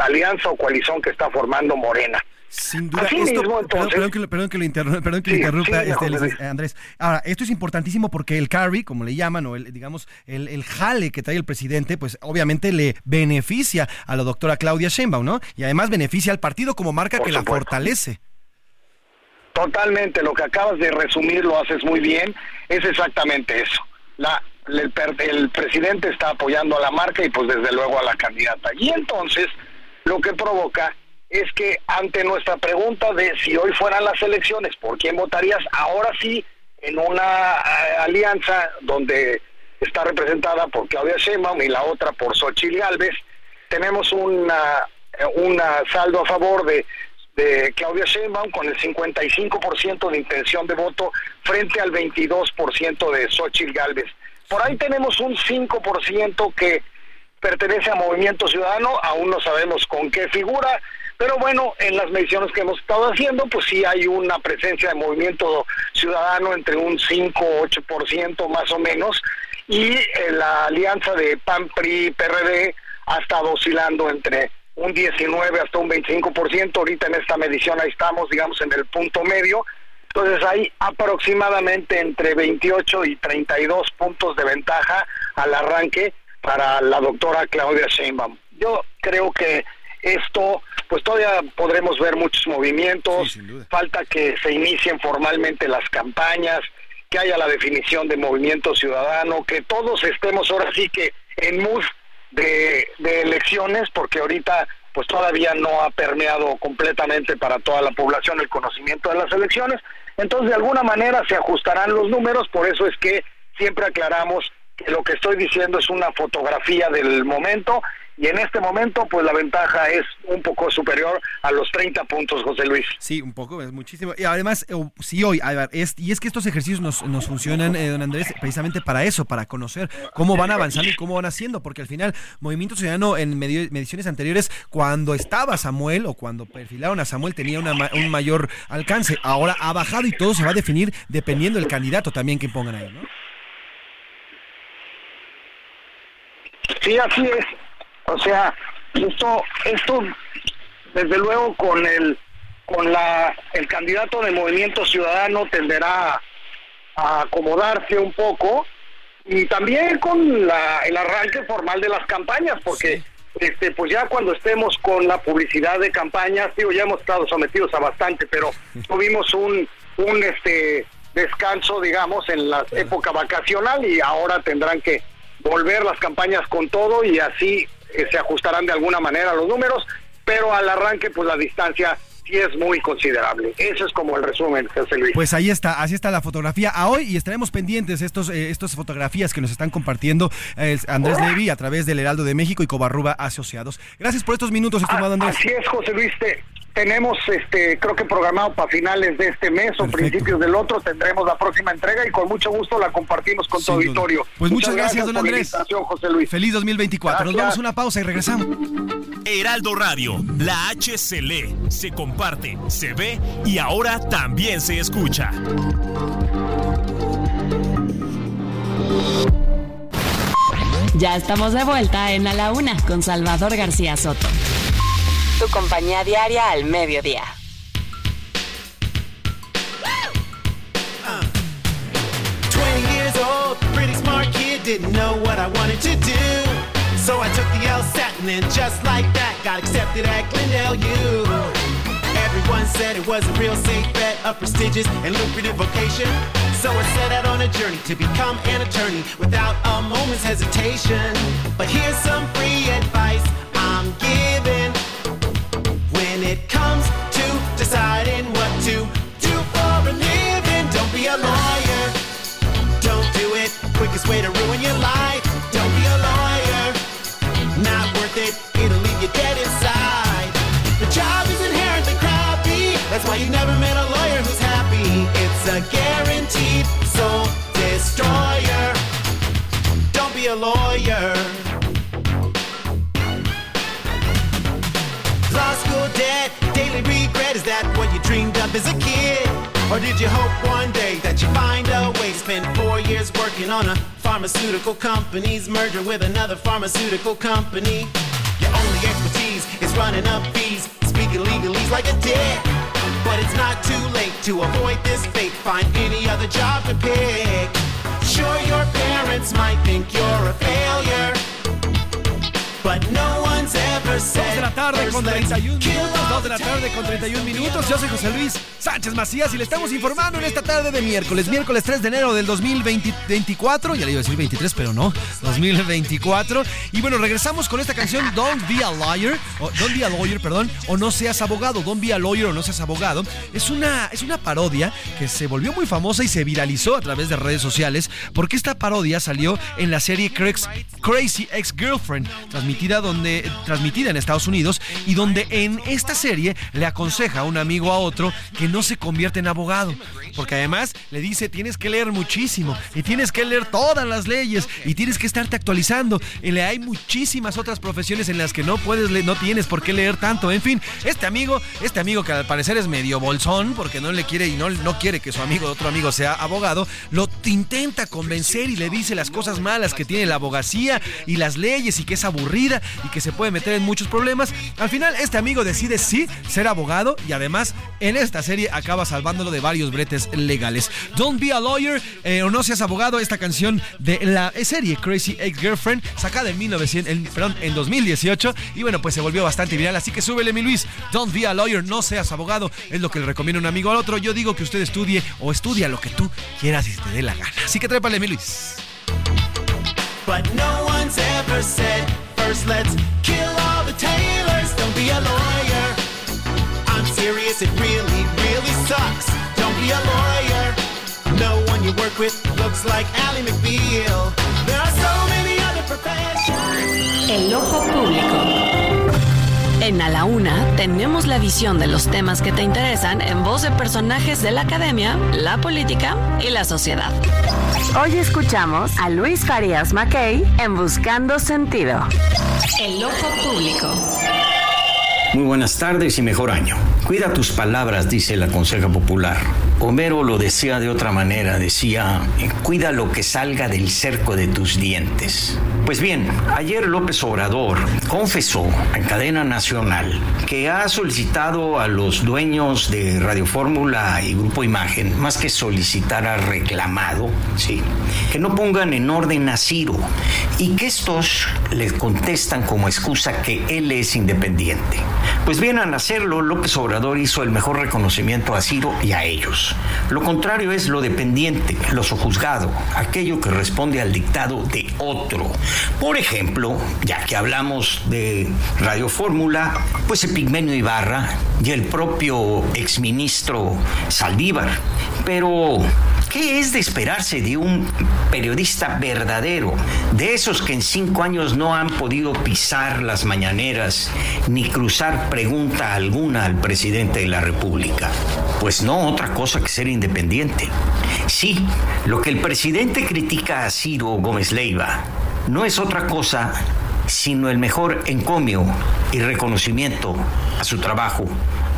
alianza o coalición que está formando Morena. Sin duda, esto, perdón, que, perdón, que, lo interrumpa, este, Andrés. Ahora, esto es importantísimo porque el carry, como le llaman, o el, digamos, el, el, jale que trae el presidente, pues obviamente le beneficia a la doctora Claudia Sheinbaum, ¿no? Y además beneficia al partido como marca que la fortalece. Totalmente, lo que acabas de resumir lo haces muy bien, es exactamente eso. La, el, el presidente está apoyando a la marca y pues desde luego a la candidata. Y entonces, lo que provoca es que ante nuestra pregunta de si hoy fueran las elecciones, ¿por quién votarías? Ahora sí, en una eh, alianza donde está representada por Claudia Sheinbaum y la otra por Xochitl Galvez, tenemos una, una saldo a favor de, de Claudia Sheinbaum con el 55% de intención de voto frente al 22% de Xochitl Galvez. Por ahí tenemos un 5% que pertenece a Movimiento Ciudadano, aún no sabemos con qué figura, pero bueno, en las mediciones que hemos estado haciendo, pues sí hay una presencia de Movimiento Ciudadano entre un 5 o 8% más o menos, y eh, la alianza de PAN, PRI, PRD ha estado oscilando entre un 19 hasta un 25%, ahorita en esta medición ahí estamos, digamos, en el punto medio, entonces hay aproximadamente entre 28 y 32 puntos de ventaja al arranque para la doctora Claudia Sheinbaum. Yo creo que esto, pues todavía podremos ver muchos movimientos, falta que se inicien formalmente las campañas, que haya la definición de movimiento ciudadano, que todos estemos ahora sí que en mood de, de elecciones, porque ahorita pues todavía no ha permeado completamente para toda la población el conocimiento de las elecciones. Entonces, de alguna manera se ajustarán los números, por eso es que siempre aclaramos que lo que estoy diciendo es una fotografía del momento y en este momento pues la ventaja es un poco superior a los 30 puntos, José Luis. Sí, un poco, es muchísimo. Y además, eh, sí hoy, es, y es que estos ejercicios nos, nos funcionan, eh, don Andrés, precisamente para eso, para conocer cómo van avanzando y cómo van haciendo, porque al final Movimiento Ciudadano en mediciones anteriores, cuando estaba Samuel o cuando perfilaron a Samuel tenía un mayor alcance, ahora ha bajado y todo se va a definir dependiendo del candidato también que pongan ahí, ¿no? Sí, así es. O sea, esto, esto desde luego con el con la el candidato de Movimiento Ciudadano tenderá a acomodarse un poco y también con la, el arranque formal de las campañas, porque este pues ya cuando estemos con la publicidad de campañas, digo, ya hemos estado sometidos a bastante, pero tuvimos un un este descanso, digamos, en la época vacacional y ahora tendrán que volver las campañas con todo y así eh, se ajustarán de alguna manera los números, pero al arranque pues la distancia sí es muy considerable. Eso es como el resumen, José Luis. Pues ahí está, así está la fotografía a hoy y estaremos pendientes estos eh, estas fotografías que nos están compartiendo eh, Andrés Levy a través del Heraldo de México y Cobarruba Asociados. Gracias por estos minutos, estimado Andrés. Así es, José Luis. Tenemos, este, creo que programado para finales de este mes o principios del otro, tendremos la próxima entrega y con mucho gusto la compartimos con tu auditorio. Pues muchas, gracias, don Andrés. José Luis. Feliz 2024. Nos damos una pausa y regresamos. Heraldo Radio, la H se lee, se comparte, se ve y ahora también se escucha. Ya estamos de vuelta en A la Una con Salvador García Soto. Tu compañía diaria al mediodía. Uh. years old, pretty smart kid, didn't know what I wanted to do. So I took the LSAT and then just like that got accepted at Glendale U. Everyone said it was a real safe bet, a prestigious and lucrative vocation. So I set out on a journey to become an attorney without a moment's hesitation. But here's some free advice deciding what to do for a living. Don't be a lawyer. Don't do it. Quickest way to ruin your Or did you hope one day that you find a way spend four years working on a pharmaceutical company's merger with another pharmaceutical company? Your only expertise is running up fees, speaking legalese like a dick. But it's not too late to avoid this fate. Find any other job to pick. Sure, your parents might think you're a failure, but no one's ever 2 de la tarde con 31 minutos, 2 de la tarde con 31 minutos. Yo soy José Luis Sánchez Macías y le estamos informando en esta tarde de miércoles, miércoles 3 de enero del 2024. Ya le iba a decir 23, pero no, 2024. Y bueno, regresamos con esta canción Don't Be a Lawyer, o Don't Be a Lawyer, perdón, o No Seas Abogado, Don't Be a Lawyer o No Seas Abogado. Es una, es una parodia que se volvió muy famosa y se viralizó a través de redes sociales porque esta parodia salió en la serie Crazy Ex-Girlfriend, transmitida, donde, transmitida en Estados Unidos y donde en esta serie le aconseja a un amigo a otro que no se convierte en abogado. Porque además le dice, tienes que leer muchísimo y tienes que leer todas las leyes y tienes que estarte actualizando. Y le hay muchísimas otras profesiones en las que no puedes, no tienes por qué leer tanto. En fin, este amigo, este amigo que al parecer es medio bolsón porque no le quiere y no, no quiere que su amigo, otro amigo sea abogado, lo intenta convencer y le dice las cosas malas que tiene la abogacía y las leyes y que es aburrida y que se puede meter en muchos problemas. Al final, este amigo decide sí ser abogado y además en esta serie acaba salvándolo de varios bretes legales. Don't be a lawyer eh, o no seas abogado, esta canción de la serie Crazy Ex Girlfriend, sacada en, 1900, en, perdón, en 2018 y bueno, pues se volvió bastante viral, así que súbele mi Luis. Don't be a lawyer, no seas abogado, es lo que le recomienda un amigo al otro. Yo digo que usted estudie o estudia lo que tú quieras y te dé la gana. Así que trépale mi Luis. But no one's ever said, first let's kill all tailors. Don't be a lawyer. I'm serious, it really, really sucks. Don't be a lawyer. No one you work with looks like Ally McBeal. There are so many other professions. El ojo público. En A la Una tenemos la visión de los temas que te interesan en voz de personajes de la academia, la política y la sociedad. Hoy escuchamos a Luis Farías Mackey en Buscando Sentido. El ojo público. Muy buenas tardes y mejor año. Cuida tus palabras, dice la conseja popular. Homero lo decía de otra manera, decía, cuida lo que salga del cerco de tus dientes. Pues bien, ayer López Obrador confesó en cadena nacional que ha solicitado a los dueños de Radio Fórmula y Grupo Imagen, más que solicitar, ha reclamado, sí, que no pongan en orden a Ciro y que estos le contestan como excusa que él es independiente. Pues bien, al hacerlo, López Obrador hizo el mejor reconocimiento a Ciro y a ellos. Lo contrario es lo dependiente, lo sojuzgado, aquello que responde al dictado de otro. Por ejemplo, ya que hablamos de Radio Fórmula, pues Epigmenio Ibarra y el propio exministro Saldívar. Pero ¿Qué es de esperarse de un periodista verdadero? De esos que en cinco años no han podido pisar las mañaneras ni cruzar pregunta alguna al presidente de la República. Pues no otra cosa que ser independiente. Sí, lo que el presidente critica a Ciro Gómez Leiva no es otra cosa sino el mejor encomio y reconocimiento a su trabajo,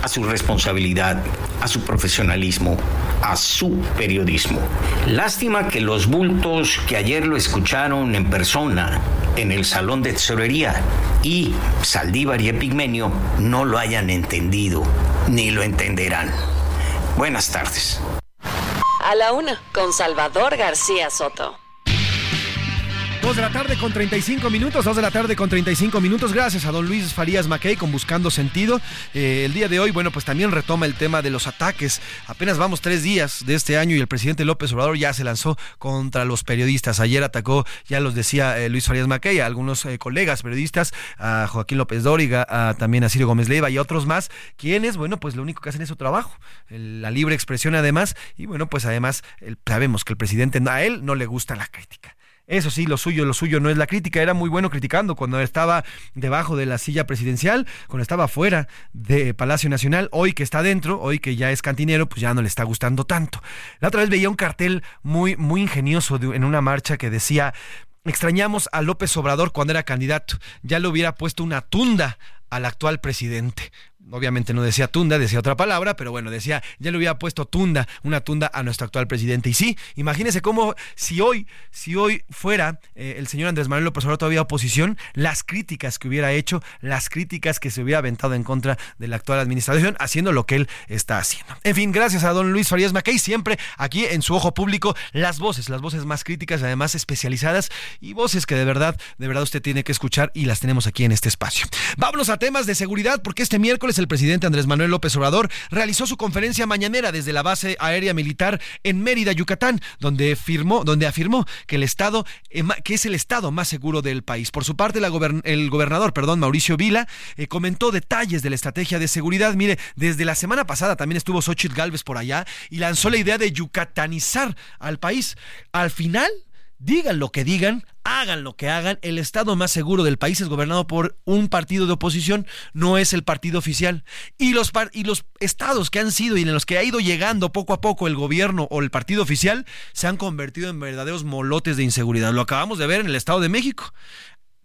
a su responsabilidad, a su profesionalismo, a su periodismo. Lástima que los bultos que ayer lo escucharon en persona en el salón de tesorería y Saldívar y Epigmenio no lo hayan entendido ni lo entenderán. Buenas tardes. A la una, con Salvador García Soto. 2 de la tarde con 35 minutos, 2 de la tarde con 35 minutos. Gracias a don Luis Farías Mackey con Buscando Sentido. Eh, el día de hoy, bueno, pues también retoma el tema de los ataques. Apenas vamos tres días de este año y el presidente López Obrador ya se lanzó contra los periodistas. Ayer atacó, ya los decía eh, Luis Farías Mackey, a algunos eh, colegas periodistas, a Joaquín López Dóriga, también a Ciro Gómez Leiva y a otros más, quienes, bueno, pues lo único que hacen es su trabajo. La libre expresión además. Y bueno, pues además sabemos que el presidente, a él no le gusta la crítica. Eso sí, lo suyo, lo suyo no es la crítica. Era muy bueno criticando cuando estaba debajo de la silla presidencial, cuando estaba fuera de Palacio Nacional. Hoy que está dentro, hoy que ya es cantinero, pues ya no le está gustando tanto. La otra vez veía un cartel muy, muy ingenioso en una marcha que decía. Extrañamos a López Obrador cuando era candidato. Ya le hubiera puesto una tunda al actual presidente. Obviamente no decía tunda, decía otra palabra, pero bueno, decía, ya le hubiera puesto tunda, una tunda a nuestro actual presidente. Y sí, imagínese cómo si hoy, si hoy fuera eh, el señor Andrés Manuel López Obrador todavía oposición, las críticas que hubiera hecho, las críticas que se hubiera aventado en contra de la actual administración, haciendo lo que él está haciendo. En fin, gracias a don Luis Farías Mackay, siempre aquí en su ojo público, las voces, las voces más críticas, además especializadas y voces que de verdad, de verdad usted tiene que escuchar y las tenemos aquí en este espacio. Vámonos a temas de seguridad porque este miércoles el presidente Andrés Manuel López Obrador realizó su conferencia mañanera desde la base aérea militar en Mérida, Yucatán, donde firmó, donde afirmó que el estado eh, que es el estado más seguro del país. Por su parte, el gobernador, perdón, Mauricio Vila, eh, comentó detalles de la estrategia de seguridad. Mire, desde la semana pasada también estuvo Xochitl Galvez por allá y lanzó la idea de yucatanizar al país. Al final, digan lo que digan, hagan lo que hagan, el estado más seguro del país es gobernado por un partido de oposición, no es el partido oficial. Y los, y los estados que han sido y en los que ha ido llegando poco a poco el gobierno o el partido oficial se han convertido en verdaderos molotes de inseguridad. Lo acabamos de ver en el Estado de México.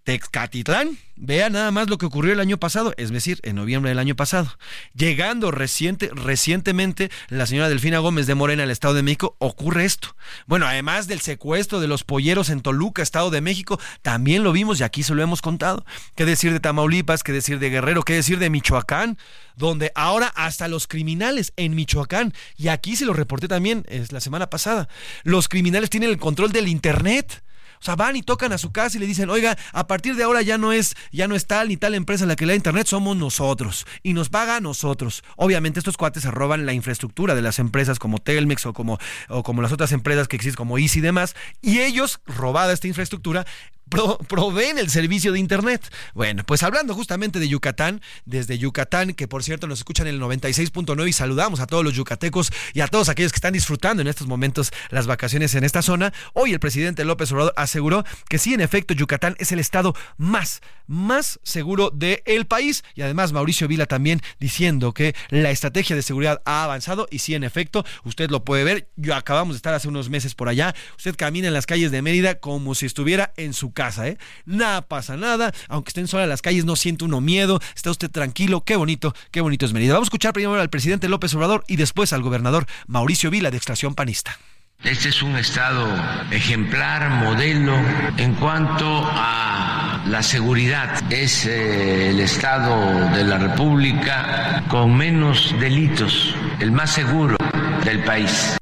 Texcatitlán, vea nada más lo que ocurrió el año pasado, es decir, en noviembre del año pasado. Llegando reciente, recientemente la señora Delfina Gómez de Morena al Estado de México, ocurre esto. Bueno, además del secuestro de los polleros en Toluca, Estado de México, también lo vimos y aquí se lo hemos contado. ¿Qué decir de Tamaulipas? ¿Qué decir de Guerrero? ¿Qué decir de Michoacán? Donde ahora hasta los criminales en Michoacán, y aquí se lo reporté también es la semana pasada, los criminales tienen el control del Internet. Sea, van y tocan a su casa y le dicen, oiga, a partir de ahora ya no es, ya no es tal ni tal empresa la que le da internet, somos nosotros. Y nos paga a nosotros. Obviamente estos cuates se roban la infraestructura de las empresas como Telmex o como, o como las otras empresas que existen como Easy y demás. Y ellos, robada esta infraestructura, proveen el servicio de Internet. Bueno, pues hablando justamente de Yucatán, desde Yucatán, que por cierto nos escuchan en el 96.9 y saludamos a todos los yucatecos y a todos aquellos que están disfrutando en estos momentos las vacaciones en esta zona. Hoy el presidente López Obrador aseguró que sí, en efecto, Yucatán es el estado más, más seguro del país y además Mauricio Vila también diciendo que la estrategia de seguridad ha avanzado y sí, en efecto, usted lo puede ver. Yo acabamos de estar hace unos meses por allá. Usted camina en las calles de Mérida como si estuviera en su casa, ¿eh? Nada pasa nada, aunque estén solas las calles, no siente uno miedo, está usted tranquilo, qué bonito, qué bonito es Mérida. Vamos a escuchar primero al presidente López Obrador y después al gobernador Mauricio Vila de Extracción Panista. Este es un estado ejemplar, modelo en cuanto a la seguridad. Es eh, el estado de la República con menos delitos, el más seguro del país.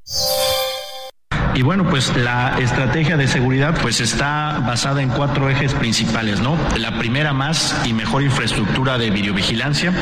Y bueno, pues la estrategia de seguridad pues está basada en cuatro ejes principales, ¿no? La primera más y mejor infraestructura de videovigilancia,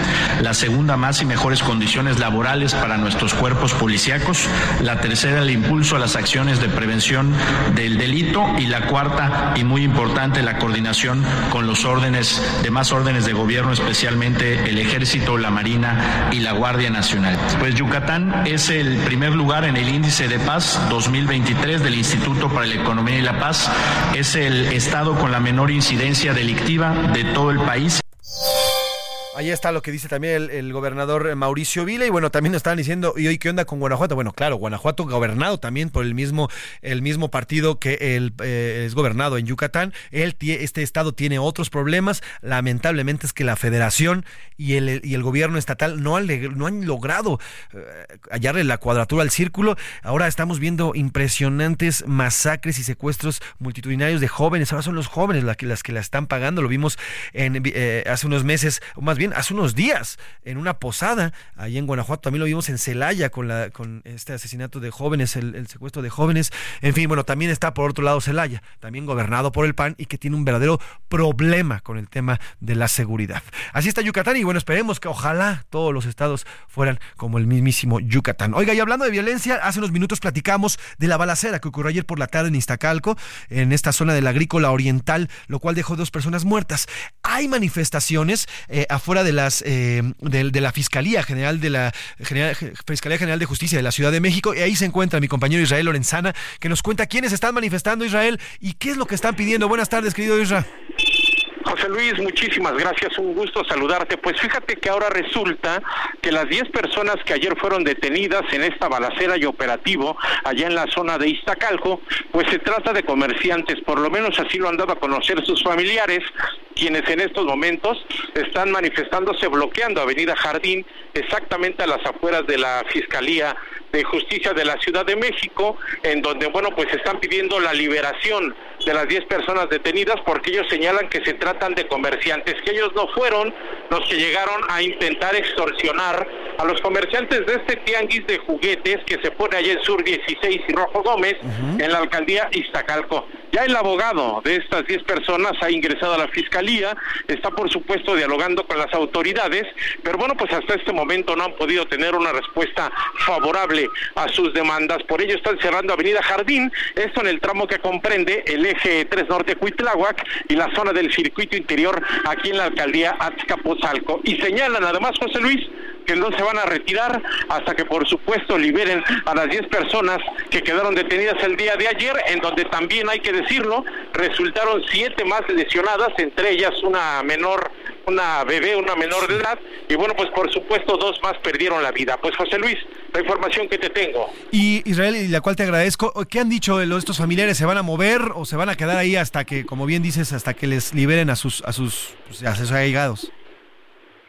la segunda más y mejores condiciones laborales para nuestros cuerpos policíacos, la tercera el impulso a las acciones de prevención del delito y la cuarta y muy importante la coordinación con los órdenes demás órdenes de gobierno, especialmente el Ejército, la Marina y la Guardia Nacional. Pues Yucatán es el primer lugar en el índice de paz 2020 del Instituto para la Economía y la Paz. Es el estado con la menor incidencia delictiva de todo el país. Ahí está lo que dice también el, gobernador Mauricio Vila y bueno, también nos estaban diciendo, ¿y hoy qué onda con Guanajuato? Bueno, claro, Guanajuato gobernado también por el mismo, el mismo partido que el, eh, es gobernado en Yucatán. Él, este estado tiene otros problemas. Lamentablemente es que la federación y el, y el gobierno estatal no han, no han logrado eh, hallarle la cuadratura al círculo. Ahora estamos viendo impresionantes masacres y secuestros multitudinarios de jóvenes. Ahora son los jóvenes las que, las que la están pagando. Lo vimos en, eh, hace unos meses, más bien hace unos días en una posada ahí en Guanajuato, también lo vimos en Celaya con, la, con este asesinato de jóvenes, el, secuestro de jóvenes. En fin, bueno, también está por otro lado Celaya, también gobernado por el PAN y que tiene un verdadero problema con el tema de la seguridad. Así está Yucatán y bueno, esperemos que ojalá todos los estados fueran como el mismísimo Yucatán. Oiga, y hablando de violencia, hace unos minutos platicamos de la balacera que ocurrió ayer por la tarde en Iztacalco, en esta zona de la agrícola oriental, lo cual dejó dos personas muertas. Hay manifestaciones eh, afuera de las eh, de, la Fiscalía General de la Fiscalía General de Justicia de la Ciudad de México y ahí se encuentra mi compañero Israel Lorenzana que nos cuenta quiénes están manifestando Israel y qué es lo que están pidiendo. Buenas tardes, querido Israel. José Luis, muchísimas gracias, un gusto saludarte. Pues fíjate que ahora resulta que las 10 personas que ayer fueron detenidas en esta balacera y operativo allá en la zona de Iztacalco, pues se trata de comerciantes, por lo menos así lo han dado a conocer sus familiares, quienes en estos momentos están manifestándose bloqueando Avenida Jardín, exactamente a las afueras de la Fiscalía de Justicia de la Ciudad de México, en donde, bueno, pues están pidiendo la liberación de las 10 personas detenidas porque ellos señalan que se tratan de comerciantes, que ellos no fueron los que llegaron a intentar extorsionar a los comerciantes de este tianguis de juguetes que se pone allá en Sur 16 y Rojo Gómez, en la alcaldía Iztacalco. Ya el abogado de estas 10 personas ha ingresado a la fiscalía, está por supuesto dialogando con las autoridades, pero bueno, pues hasta este momento no han podido tener una respuesta favorable a sus demandas. Por ello están cerrando Avenida Jardín, esto en el tramo que comprende el eje 3 Norte Cuitláhuac y la zona del circuito interior aquí en la alcaldía Azcapotzalco. Y señalan además, José Luis, que no se van a retirar hasta que por supuesto liberen a las 10 personas que quedaron detenidas el día de ayer, en donde también hay que decirlo, resultaron siete más lesionadas, entre ellas una menor, una bebé, una menor de edad, y bueno, pues por supuesto dos más perdieron la vida. Pues José Luis, la información que te tengo. Y Israel, y la cual te agradezco, ¿qué han dicho de estos familiares? ¿Se van a mover o se van a quedar ahí hasta que, como bien dices, hasta que les liberen a sus, a sus, pues, a sus allegados?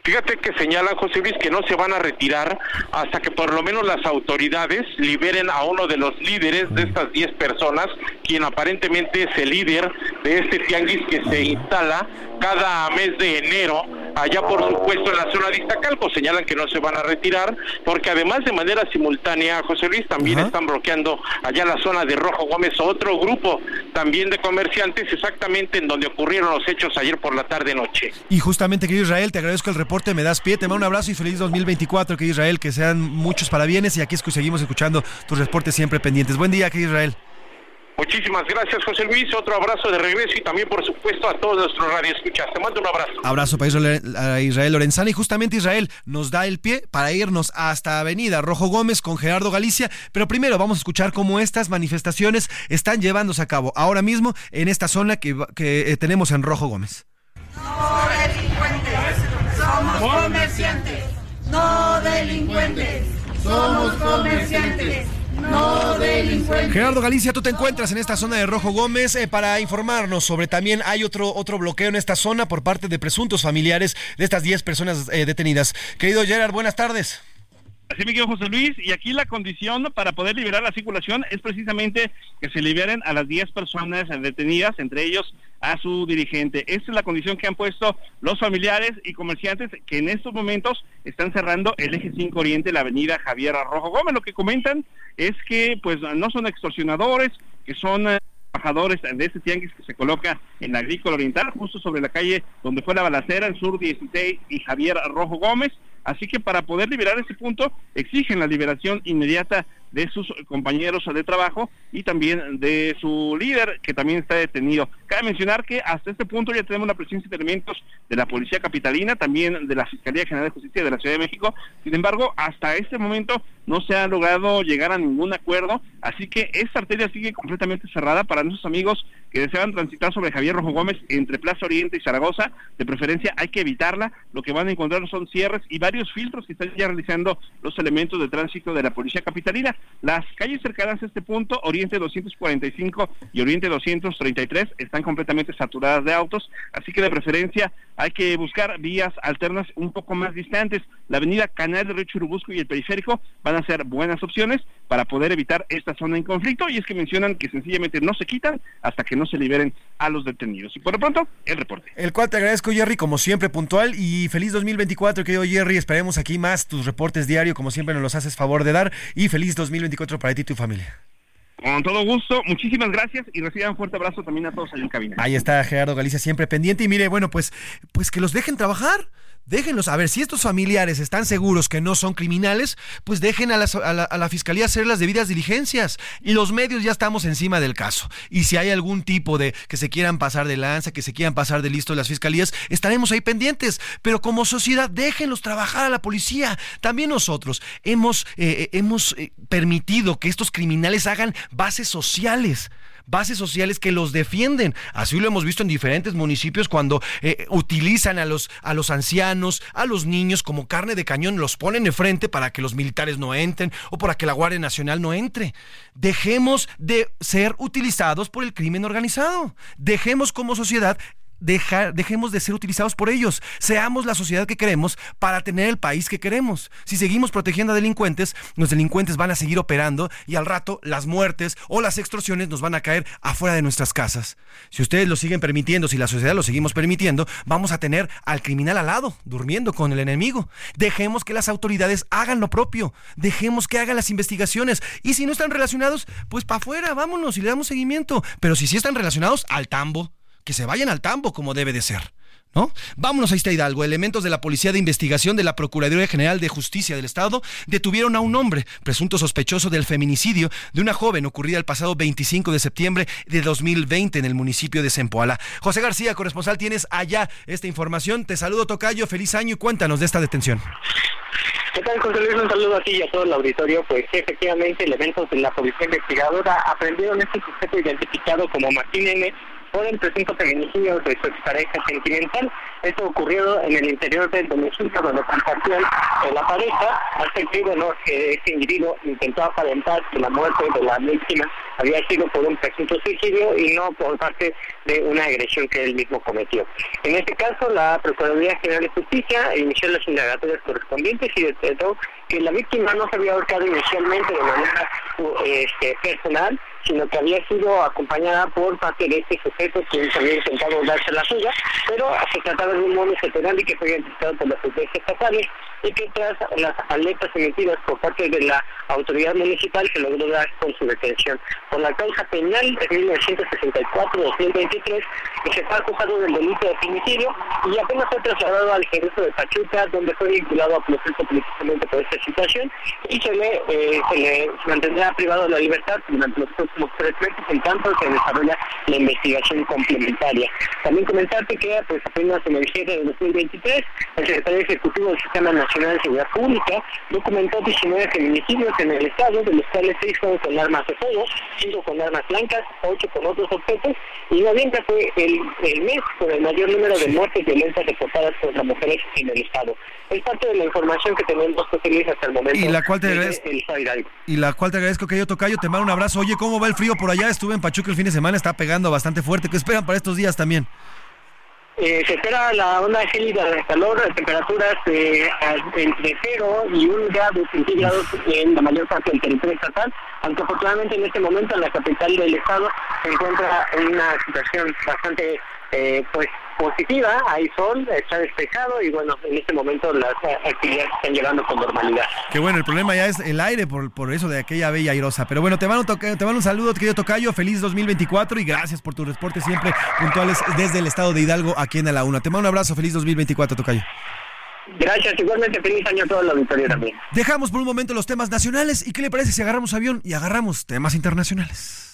Fíjate que señalan, José Luis, que no se van a retirar hasta que por lo menos las autoridades liberen a uno de los líderes de estas 10 personas, quien aparentemente es el líder de este tianguis que se instala cada mes de enero allá por supuesto en la zona de Iztacalco. Señalan que no se van a retirar porque además de manera simultánea, José Luis, también están bloqueando allá la zona de Rojo Gómez otro grupo también de comerciantes exactamente en donde ocurrieron los hechos ayer por la tarde-noche. Y justamente, querido Israel, te agradezco el reporte, me das pie, te mando un abrazo y feliz 2024, querido Israel, que sean muchos parabienes y aquí es que seguimos escuchando tus reportes siempre pendientes. Buen día, querido Israel. Muchísimas gracias, José Luis. Otro abrazo de regreso y también, por supuesto, a todos nuestros radioescuchas. Te mando un abrazo. Abrazo para Israel Lorenzana. Y justamente Israel nos da el pie para irnos hasta Avenida Rojo Gómez con Gerardo Galicia. Pero primero vamos a escuchar cómo estas manifestaciones están llevándose a cabo ahora mismo en esta zona que, que eh, tenemos en Rojo Gómez. No somos comerciantes. No delincuentes, somos comerciantes. No delincuentes. Gerardo Galicia, tú te encuentras en esta zona de Rojo Gómez eh, para informarnos sobre también hay otro, otro bloqueo en esta zona por parte de presuntos familiares de estas 10 personas eh, detenidas. Querido Gerard, buenas tardes. Así me quedo José Luis, y aquí la condición para poder liberar la circulación es precisamente que se liberen a las 10 personas detenidas, entre ellos a su dirigente. Esta es la condición que han puesto los familiares y comerciantes que en estos momentos están cerrando el eje 5 Oriente, la avenida Javier Rojo Gómez. Lo que comentan es que pues no son extorsionadores, que son... Eh, trabajadores de este tianguis que se coloca en la agrícola oriental, justo sobre la calle donde fue la balacera, en sur 16 y Javier Rojo Gómez. Así que para poder liberar ese punto, exigen la liberación inmediata de sus compañeros de trabajo y también de su líder, que también está detenido. Cabe mencionar que hasta este punto ya tenemos la presencia de elementos de la Policía Capitalina, también de la Fiscalía General de Justicia de la Ciudad de México. Sin embargo, hasta este momento no se ha logrado llegar a ningún acuerdo, así que esta arteria sigue completamente cerrada para nuestros amigos que desean transitar sobre Javier Rojo Gómez entre Plaza Oriente y Zaragoza. De preferencia hay que evitarla. Lo que van a encontrar son cierres y varios filtros que están ya realizando los elementos de tránsito de la Policía Capitalina. Las calles cercanas a este punto, Oriente 245 y Oriente 233, están completamente saturadas de autos, así que de preferencia hay que buscar vías alternas un poco más distantes. La avenida Canal de Río Churubusco y el periférico van a ser buenas opciones para poder evitar esta zona en conflicto y es que mencionan que sencillamente no se quitan hasta que no se liberen a los detenidos. Y por lo pronto, el reporte. El cual te agradezco, Jerry, como siempre, puntual y feliz 2024, querido Jerry. Esperemos aquí más tus reportes diarios, como siempre nos los haces favor de dar y feliz 2024 para ti y tu familia. Con todo gusto, muchísimas gracias y reciban un fuerte abrazo también a todos ahí en cabina. Ahí está Gerardo Galicia siempre pendiente y mire, bueno, pues, pues que los dejen trabajar. Déjenlos, a ver, si estos familiares están seguros que no son criminales, pues dejen a, la, fiscalía hacer las debidas diligencias. Y los medios ya estamos encima del caso. Y si hay algún tipo de que se quieran pasar de lanza, que se quieran pasar de listo las fiscalías, estaremos ahí pendientes. Pero como sociedad, déjenlos trabajar a la policía. También nosotros hemos, eh, hemos eh, permitido que estos criminales hagan bases sociales bases sociales que los defienden. Así lo hemos visto en diferentes municipios cuando eh, utilizan a los, a los ancianos, a los niños como carne de cañón, los ponen de frente para que los militares no entren o para que la Guardia Nacional no entre. Dejemos de ser utilizados por el crimen organizado. Dejemos como sociedad dejemos de ser utilizados por ellos. Seamos la sociedad que queremos para tener el país que queremos. Si seguimos protegiendo a delincuentes, los delincuentes van a seguir operando y al rato las muertes o las extorsiones nos van a caer afuera de nuestras casas. Si ustedes lo siguen permitiendo, si la sociedad lo seguimos permitiendo, vamos a tener al criminal al lado, durmiendo con el enemigo. Dejemos que las autoridades hagan lo propio. Dejemos que hagan las investigaciones. Y si no están relacionados, pues para afuera, vámonos y le damos seguimiento. Pero si sí están relacionados, al tambo que se vayan al tambo como debe de ser. ¿No? Vámonos a este Hidalgo. Elementos de la Policía de Investigación de la Procuraduría General de Justicia del Estado detuvieron a un hombre, presunto sospechoso del feminicidio de una joven ocurrida el pasado 25 de septiembre de 2020 en el municipio de Zempoala. José García, corresponsal, tienes allá esta información. Te saludo, Tocayo. Feliz año y cuéntanos de esta detención. ¿Qué tal, José Luis? Un saludo a ti y a todo el auditorio. Pues efectivamente, elementos de la Policía Investigadora aprendieron este sujeto identificado como Martín N por el presunto feminicidio de su expareja sentimental. Esto ocurrió en el interior del domicilio donde compartían la pareja, hasta que este individuo intentó aparentar que la muerte de la víctima había sido por un presunto suicidio y no por parte de una agresión que él mismo cometió. En este caso, la Procuraduría General de Justicia inició las indagatorias correspondientes y detectó que la víctima no se había ahorcado inicialmente de manera este, personal, sino que había sido acompañada por parte de este sujeto quien había intentado darse la suya, pero se trataba de un mono y que fue identificado por las autoridades estatales y que tras las alertas emitidas por parte de la autoridad municipal se logró dar con su detención. Por la causa penal de 1964-2020 2023, pues está acusado del delito de femicidio y apenas fue trasladado al Jerusalén de Pachuca, donde fue vinculado a proceso precisamente por esta situación y se le, eh, se le mantendrá privado de la libertad durante los próximos tres meses en tanto se desarrolla la investigación complementaria. También comentarte que pues apenas en el de 2023, el secretario ejecutivo del Sistema Nacional de Seguridad Pública documentó 19 feminicidios en el estado, de los cuales 6 fueron con armas de fuego, 5 con armas blancas, 8 con otros objetos y 9 fue el, el mes con el mayor número de muertes violentas reportadas contra mujeres en el estado. Es parte de la información que tenemos José hasta el momento. Y la cual te agradezco. Y la cual te agradezco que yo tocayo, te mando un abrazo. Oye, ¿cómo va el frío por allá? Estuve en Pachuca el fin de semana, está pegando bastante fuerte. ¿Qué esperan para estos días también? Eh, se espera la onda gélida de calor, temperaturas eh, entre 0 y 1 grado centígrados en la mayor parte del territorio estatal, aunque afortunadamente en este momento en la capital del estado se encuentra en una situación bastante eh, pues positiva, hay sol, está despejado y bueno, en este momento las actividades se están llevando con normalidad. Qué bueno, el problema ya es el aire por, por eso de aquella bella airosa. Pero bueno, te mando, te mando un saludo, querido Tocayo, feliz 2024 y gracias por tu reporte siempre puntuales desde el estado de Hidalgo aquí en la Una. Te mando un abrazo, feliz 2024, Tocayo. Gracias, igualmente feliz año a toda la auditoría también. Dejamos por un momento los temas nacionales y ¿qué le parece si agarramos avión y agarramos temas internacionales?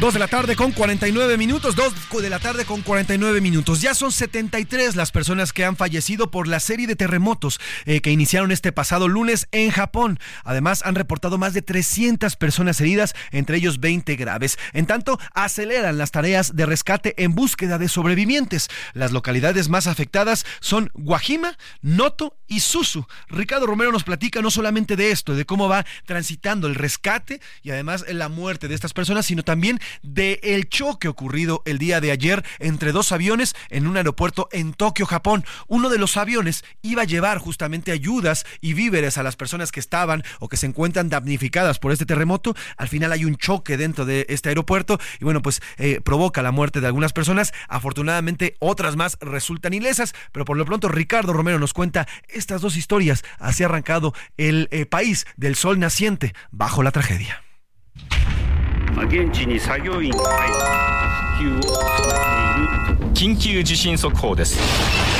Dos de la tarde con 49 minutos, dos de la tarde con 49 minutos. Ya son 73 las personas que han fallecido por la serie de terremotos eh, que iniciaron este pasado lunes en Japón. Además, han reportado más de 300 personas heridas, entre ellos 20 graves. En tanto, aceleran las tareas de rescate en búsqueda de sobrevivientes. Las localidades más afectadas son Guajima, Noto y Susu. Ricardo Romero nos platica no solamente de esto, de cómo va transitando el rescate y además la muerte de estas personas, sino también de el choque ocurrido el día de ayer entre dos aviones en un aeropuerto en Tokio, Japón. Uno de los aviones iba a llevar justamente ayudas y víveres a las personas que estaban o que se encuentran damnificadas por este terremoto. Al final hay un choque dentro de este aeropuerto y bueno, pues eh, provoca la muerte de algunas personas. Afortunadamente otras más resultan ilesas, pero por lo pronto Ricardo Romero nos cuenta estas dos historias. Así ha arrancado el eh, país del sol naciente bajo la tragedia. 現地に作業員が入り復旧を進めている。緊急地震速報です。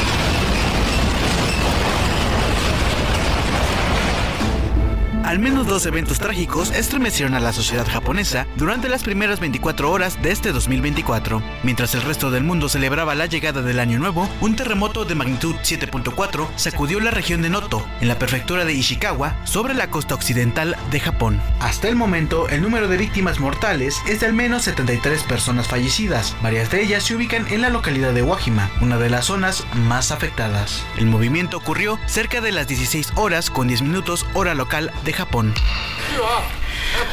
Al menos dos eventos trágicos estremecieron a la sociedad japonesa durante las primeras 24 horas de este 2024. Mientras el resto del mundo celebraba la llegada del Año Nuevo, un terremoto de magnitud 7.4 sacudió la región de Noto, en la prefectura de Ishikawa, sobre la costa occidental de Japón. Hasta el momento, el número de víctimas mortales es de al menos 73 personas fallecidas. Varias de ellas se ubican en la localidad de Wajima, una de las zonas más afectadas. El movimiento ocurrió cerca de las 16 horas con 10 minutos hora local de Japón.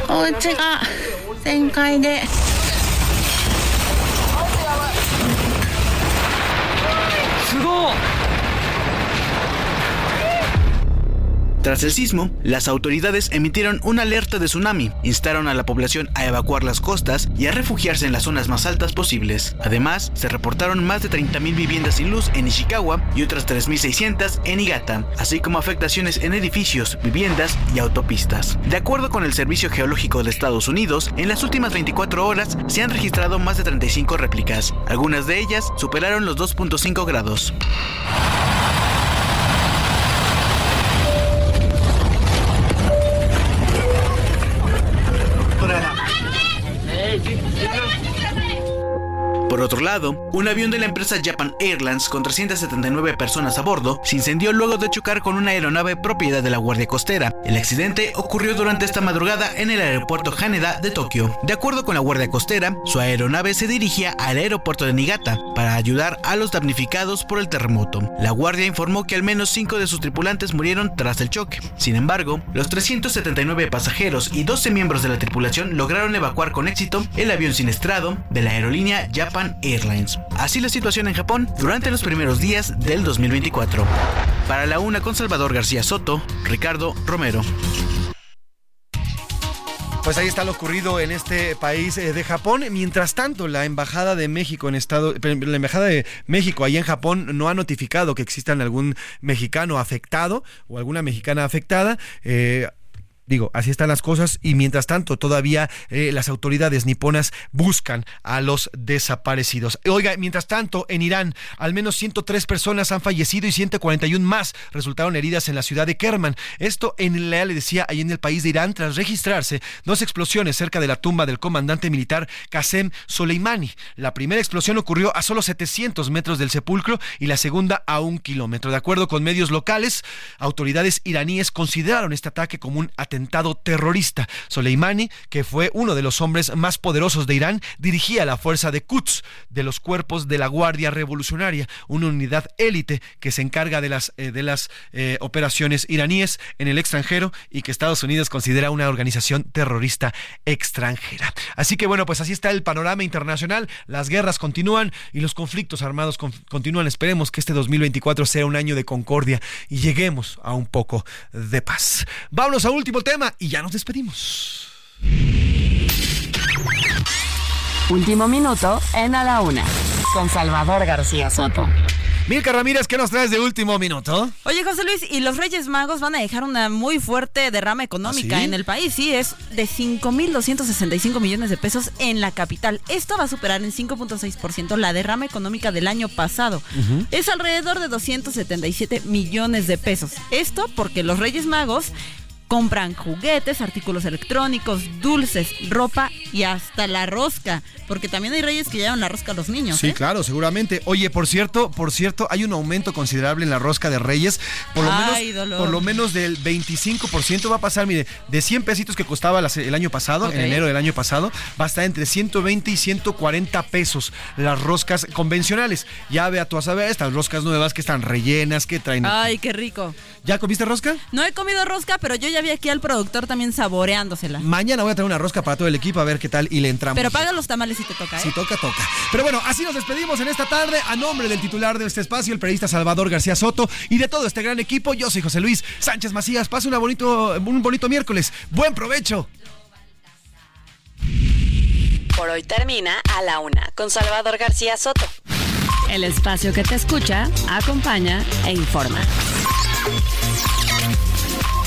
お家が全開で。すごい Tras el sismo, las autoridades emitieron una alerta de tsunami, instaron a la población a evacuar las costas y a refugiarse en las zonas más altas posibles. Además, se reportaron más de 30.000 viviendas sin luz en Ishikawa y otras 3.600 en Niigata, así como afectaciones en edificios, viviendas y autopistas. De acuerdo con el Servicio Geológico de Estados Unidos, en las últimas 24 horas se han registrado más de 35 réplicas. Algunas de ellas superaron los 2.5 grados. Por otro lado, un avión de la empresa Japan Airlines con 379 personas a bordo se incendió luego de chocar con una aeronave propiedad de la Guardia Costera. El accidente ocurrió durante esta madrugada en el aeropuerto Haneda de Tokio. De acuerdo con la Guardia Costera, su aeronave se dirigía al aeropuerto de Niigata para ayudar a los damnificados por el terremoto. La Guardia informó que al menos 5 de sus tripulantes murieron tras el choque. Sin embargo, los 379 pasajeros y 12 miembros de la tripulación lograron evacuar con éxito el avión siniestrado de la aerolínea Japan Airlines. Así la situación en Japón durante los primeros días del 2024. Para la una con Salvador García Soto, Ricardo Romero. Pues ahí está lo ocurrido en este país eh, de Japón. Mientras tanto, la embajada de México en estado, la embajada de México ahí en Japón no ha notificado que existan algún mexicano afectado o alguna mexicana afectada. Eh, Digo, así están las cosas y mientras tanto todavía eh, las autoridades niponas buscan a los desaparecidos. Oiga, mientras tanto en Irán al menos 103 personas han fallecido y 141 más resultaron heridas en la ciudad de Kerman. Esto en la le decía ahí en el país de Irán tras registrarse dos explosiones cerca de la tumba del comandante militar Qasem Soleimani. La primera explosión ocurrió a solo 700 metros del sepulcro y la segunda a un kilómetro. De acuerdo con medios locales, autoridades iraníes consideraron este ataque como un atentado terrorista. Soleimani, que fue uno de los hombres más poderosos de Irán, dirigía la fuerza de Quds de los cuerpos de la Guardia Revolucionaria, una unidad élite que se encarga de las, eh, de las eh, operaciones iraníes en el extranjero y que Estados Unidos considera una organización terrorista extranjera. Así que bueno, pues así está el panorama internacional, las guerras continúan y los conflictos armados continúan. Esperemos que este 2024 sea un año de concordia y lleguemos a un poco de paz. Vámonos a último tema y ya nos despedimos. Último minuto en A la Una, con Salvador García Soto. Milka Ramírez, ¿qué nos traes de último minuto? Oye, José Luis, y los Reyes Magos van a dejar una muy fuerte derrama económica ¿Ah, en el país. Sí, es de 5.265 millones de pesos en la capital. Esto va a superar en 5.6% la derrama económica del año pasado. Es alrededor de 277 millones de pesos. Esto porque los Reyes Magos compran juguetes, artículos electrónicos, dulces, ropa y hasta la rosca. Porque también hay reyes que llevan la rosca a los niños. Sí, ¿eh? claro, seguramente. Oye, por cierto, por cierto, hay un aumento considerable en la rosca de Reyes. Por lo Ay, menos, dolor. por lo menos del 25% va a pasar, mire, de 100 pesitos que costaba el año pasado, en enero del año pasado, va a estar entre 120 y 140 pesos las roscas convencionales. Ya vea tú a saber, estas roscas nuevas que están rellenas, que traen. Ay, qué rico. ¿Ya comiste rosca? No he comido rosca, pero yo ya vi aquí al productor también saboreándosela. Mañana voy a traer una rosca para todo el equipo a ver qué tal y le entramos. Pero paga los tamales si te toca, ¿eh? Si toca, toca. Pero bueno, así nos despedimos en esta tarde. A nombre del titular de este espacio, el periodista Salvador García Soto, y de todo este gran equipo, yo soy José Luis Sánchez Macías. Pase una bonito, un bonito miércoles. Buen provecho. Por hoy termina A la Una, con Salvador García Soto. El espacio que te escucha, acompaña e informa.